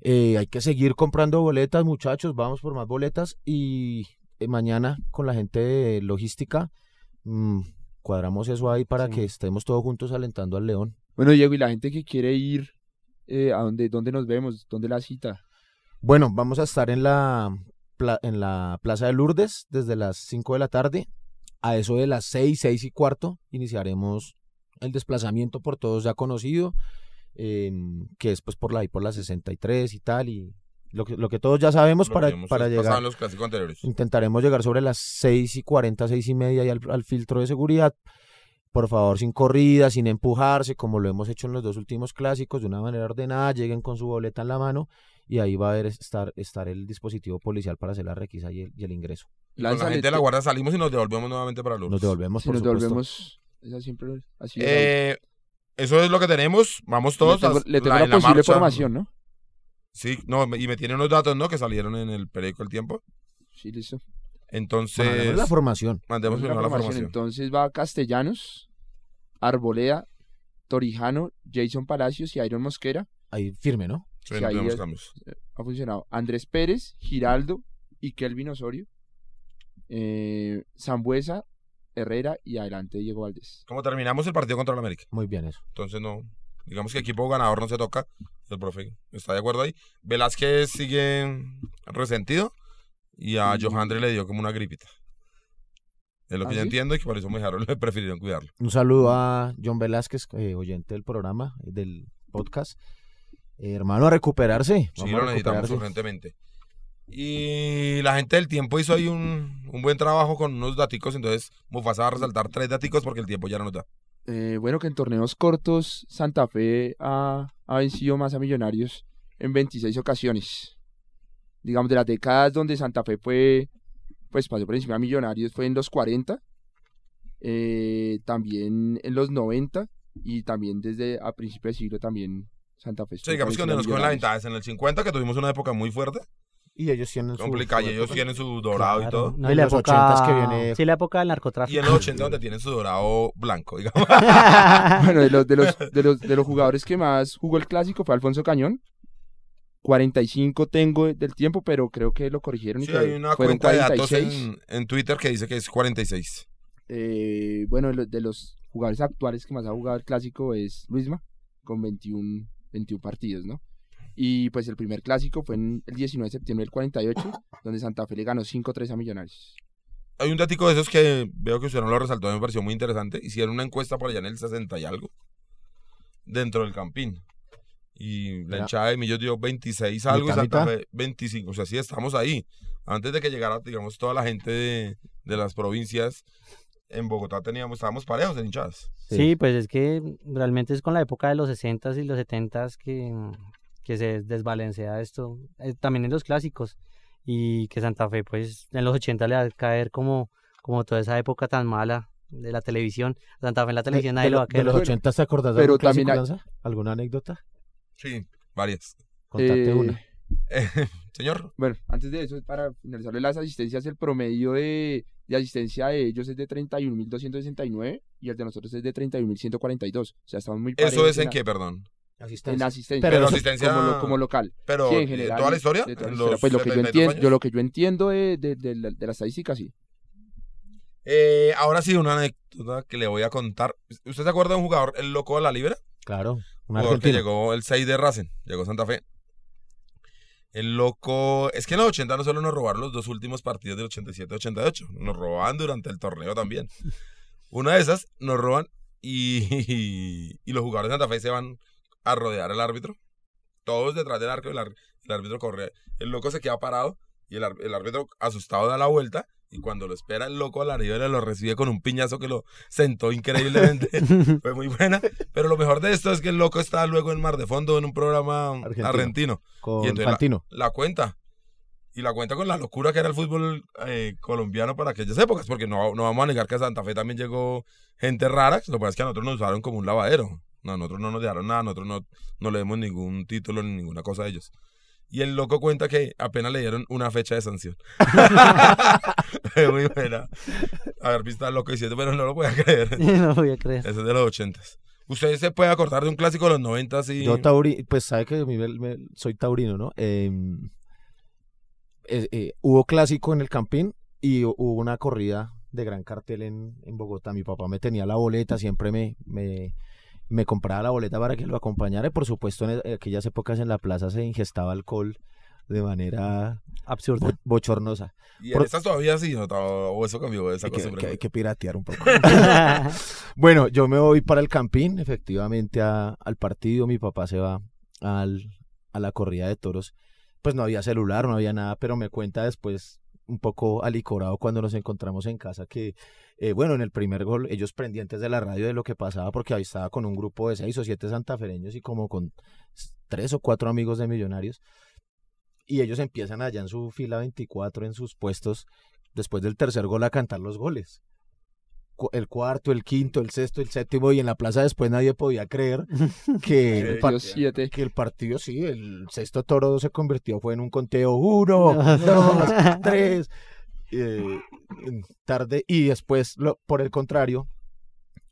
Eh, hay que seguir comprando boletas, muchachos. Vamos por más boletas. Y eh, mañana con la gente de logística mm, cuadramos eso ahí para Sí. que estemos todos juntos alentando al León. Bueno, Diego, y la gente que quiere ir, eh, ¿a dónde, dónde nos vemos? ¿Dónde la cita? Bueno, vamos a estar en la, en la Plaza de Lourdes desde las 5 de la tarde. A eso de las 6, 6 y cuarto iniciaremos el desplazamiento por todos ya conocido, em, que es pues por la, ahí por la 63 y tal, y lo que, lo que todos ya sabemos Lo para, para llegar. en los clásicos anteriores. Intentaremos llegar sobre las 6 y 40, 6 y media y al, al filtro de seguridad. Por favor, sin corrida, sin empujarse, como lo hemos hecho en los dos últimos clásicos, de una manera ordenada, lleguen con su boleta en la mano y ahí va a haber estar, estar el dispositivo policial para hacer la requisa y el, y el ingreso. Y con la gente de la guardia salimos y nos devolvemos nuevamente para Lourdes. Nos devolvemos, Si por nos supuesto. devolvemos, esa siempre ha sido la Eh, eso es lo que tenemos. Vamos todos le tengo, a le tengo la, la, en la posible marcha. formación, ¿no? Sí, no, y me tienen unos datos, ¿no? Que salieron en el periódico El Tiempo. Sí, listo. Entonces, la formación. mandemos la formación, formación. Entonces va Castellanos, Arboleda, Torijano, Jason Palacios y Iron Mosquera. Ahí firme, ¿no? Sí, Sí, ahí cambios. Ha funcionado. Andrés Pérez, Giraldo y Kelvin Osorio. Eh, Zambuesa, Herrera y adelante Diego Valdés. Como terminamos el partido contra el América. Muy bien eso. Entonces, no. Digamos que equipo ganador no se toca. El profe está de acuerdo ahí. Velázquez sigue resentido. Y a. Johandre le dio como una gripita. Es lo que ¿Ah, yo sí? entiendo y que por eso me dejaron, le prefirieron cuidarlo. Un saludo a John Velázquez, eh, oyente del programa, eh, del podcast. Eh, hermano, a recuperarse. Sí, Vamos a lo necesitamos urgentemente. Y la gente del tiempo hizo ahí un, un buen trabajo con unos daticos. Entonces, Mufasa va a resaltar tres daticos porque el tiempo ya no nos da. Eh, bueno, que en torneos cortos Santa Fe ha, ha vencido más a Millonarios en 26 ocasiones. Digamos, de las décadas donde Santa Fe fue, pues pasó por encima de Millonarios fue en los 40, eh, también en los 90 y también desde a principios de siglo también Santa Fe. Sí, digamos que donde nos cogen la ventaja es en el 50, que tuvimos una época muy fuerte, Y ellos tienen su- complicada, y ellos época. tienen su dorado y Claro. todo. No, En y la los época, 80s que viene- Sí, la época del Y narcotráfico. en los 80 donde tienen su dorado blanco, digamos. Bueno, de los, de, los, de, los, de los jugadores que más jugó el clásico fue Alfonso Cañón. 45 tengo del tiempo, pero creo que lo corrigieron y Sí, fue- hay una fueron cuenta de datos 46. en, en Twitter que dice que es 46. Eh, bueno, de los, de los jugadores actuales que más ha jugado el clásico es Luisma, con 21, 21 partidos, ¿no? Y pues el primer clásico fue en el 19 de septiembre del 48, donde Santa Fe le ganó 5-3 a Millonarios. Hay un datico de esos que veo que usted no lo resaltó, me pareció muy interesante. Hicieron una encuesta por allá en el 60 y algo, dentro del Campín. Y la hinchada de Millos dio 26 algo y ¿Mitad, Santa? Fe 25. O sea, sí estamos ahí. Antes de que llegara, digamos, toda la gente de, de las provincias, en Bogotá teníamos, estábamos parejos en hinchadas. Sí, pues es que realmente es con la época de los 60s y los 70s que, que se desbalancea esto. Eh, también en los clásicos. Y que Santa Fe, pues en los 80 le va a caer como, como toda esa época tan mala de la televisión. Santa Fe en la televisión nadie de, lo va a de querer. los Bueno, 80 te acordás de también hay-? ¿Alguna anécdota? Sí, varias. Contate Eh, una. Eh, señor, Bueno, antes de eso, para finalizar las asistencias, el promedio de, de asistencia de ellos es de 31.269 y el de nosotros es de 31.142. O sea, estamos muy ¿eso es en la- qué, perdón? En Asistencia. asistencia. Pero asistencia- como, lo- como local. Pero, Sí, en ¿de general. ¿toda la historia? de toda la ¿En historia. los Pues lo que yo 72 entiendo, yo lo que yo entiendo de, de, de la, de la estadística, sí. Eh, ahora sí, una anécdota que le voy a contar. ¿Usted se acuerda de un jugador, el loco de la Libra? Claro, un jugador que argentino. llegó el 6 de Racing, llegó a Santa Fe. El loco, es que en los 80 no solo nos robaron los dos últimos partidos del 87-88, nos robaban durante el torneo también. Una de esas nos roban y, y los jugadores de Santa Fe se van a rodear al árbitro, todos detrás del arco, el, el árbitro corre, el loco se queda parado y el árbitro asustado da la vuelta y cuando lo espera el loco a la ribera lo recibe con un piñazo que lo sentó increíblemente. Fue muy buena. Pero lo mejor de esto es que el loco está luego en Mar de Fondo en un programa Argentino. argentino. Con Y entonces Fantino. La cuenta. Y la cuenta con la locura que era el fútbol eh, colombiano para aquellas épocas, porque no, no vamos a negar que a Santa Fe también llegó gente rara, lo que pasa es que a nosotros nos usaron como un lavadero. No, a nosotros no nos dejaron nada, nosotros no, no leemos ningún título ni ninguna cosa de ellos. Y el loco cuenta que apenas le dieron una fecha de sanción. Es Muy buena. Haber visto al loco diciendo, pero no lo voy a creer. no voy a creer. Ese es de los ochentas. ¿Usted se puede acordar de un clásico de los noventas y... Yo tauri, pues sabe que mi- me- soy taurino, ¿no? Eh, eh, eh, hubo clásico en el Campín y hu- hubo una corrida de gran cartel en, en Bogotá. Mi papá me tenía la boleta, siempre me, me, me compraba la boleta para que lo acompañara. Y por supuesto, en e- aquellas épocas en la plaza se ingestaba alcohol de manera Absurdo. bo- bochornosa. ¿Y Por- estas todavía sí? ¿O, o eso cambió esa Hay que- hay que piratear un poco. Bueno, yo me voy para el Campín, efectivamente, a- al partido. Mi papá se va al, a la corrida de toros. Pues no había celular, no había nada, pero me cuenta después, un poco alicorado, cuando nos encontramos en casa, que, eh, bueno, en el primer gol, ellos pendientes de la radio de lo que pasaba, porque ahí estaba con un grupo de seis o siete santafereños y como con tres o cuatro amigos de millonarios. Y ellos empiezan allá en su fila 24, en sus puestos, después del tercer gol, a cantar los goles el cuarto, el quinto, el sexto, el séptimo y en la plaza después nadie podía creer que el, El par- partido siete. que el partido sí, el sexto toro se convirtió fue en un conteo uno, dos, tres, eh, tarde y después lo- por el contrario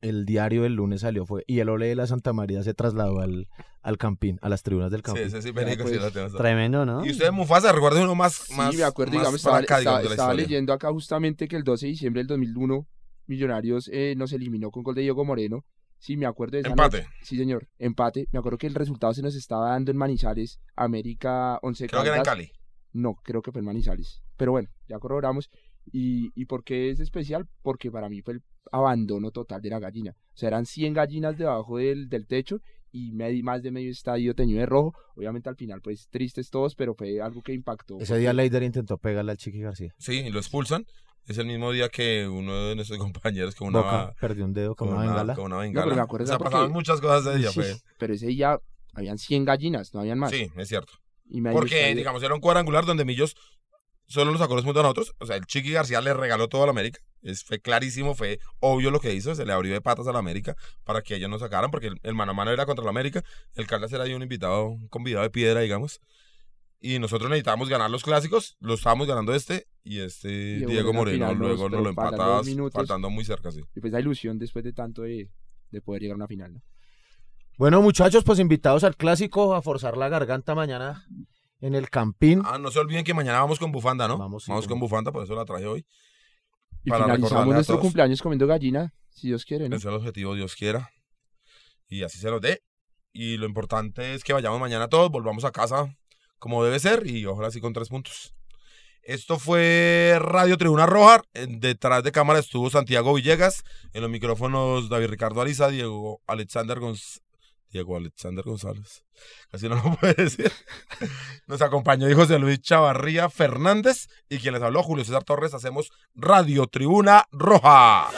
el diario del lunes salió fue y el ole de la Santa María se trasladó al, al campín, a las tribunas del Sí, campín. ese sí, Perico, sí pues, lo tenemos. Tremendo, ¿no? ¿Y usted, Mufasa, recuerda uno más, más sí, me acuerdo, más digamos, para estaba, acá, digamos, estaba- estaba leyendo acá justamente que el 12 de diciembre del 2001 Millonarios eh, nos eliminó con gol de Diego Moreno. Sí, me acuerdo de esa Empate. noche. Sí, señor, empate. Me acuerdo que el resultado se nos estaba dando en Manizales, América 11 Creo que era en. Cali. No, creo que fue en Manizales. Pero bueno, ya corroboramos. ¿Y, ¿Y por qué es especial? Porque para mí fue el abandono total de la gallina. O sea, eran 100 gallinas debajo del, del techo y medi- más de medio estadio teñido de rojo. Obviamente al final, pues tristes todos, pero fue algo que impactó. Ese día Leider intentó pegarle al Chiqui García. Sí, y lo expulsan. Es el mismo día que uno de nuestros compañeros con una, Boca perdió un dedo con, con una una, bengala. con una No, bengala. pero me acuerdo o sea, porque- pasaban muchas cosas ese día. Sí, fue- Pero ese día habían 100 gallinas, no habían más. Sí, es cierto. Y Porque, digamos, era un cuadrangular donde Millos solo los sacó los puntos a nosotros. O sea, el Chiqui García le regaló todo a la América. Es, fue clarísimo, fue obvio lo que hizo. Se le abrió de patas a la América para que ellos no sacaran, porque el, el mano a mano era contra la América. El Caldas era ahí un invitado, un convidado de piedra, digamos. Y nosotros necesitábamos ganar los clásicos. Lo estábamos ganando este. Y este Diego Diego Moreno al Moreno final luego nos- lo pero faltan empata dos minutos. faltando muy cerca, sí. Y pues la ilusión después de tanto de, de poder llegar a una final. ¿no? Bueno, muchachos, pues invitados al clásico a forzar la garganta mañana en el Campín. Ah, no se olviden que mañana vamos con bufanda, ¿no? Vamos, Vamos, sí, con como- bufanda, por eso la traje hoy. Y Para finalizamos nuestro todos. cumpleaños comiendo gallina, si Dios quiere, ¿no? Ese es el objetivo, Dios quiera. Y así se nos dé. Y lo importante es que vayamos mañana todos, volvamos a casa como debe ser y ojalá sí con tres puntos. Esto fue Radio Tribuna Roja. Detrás de cámara estuvo Santiago Villegas. En los micrófonos David Ricardo Ariza, Diego Alexander González. Diego Alexander González. Casi no lo puede decir. Nos acompañó José Luis Chavarría Fernández. Y quien les habló, Julio César Torres. Hacemos Radio Tribuna Roja.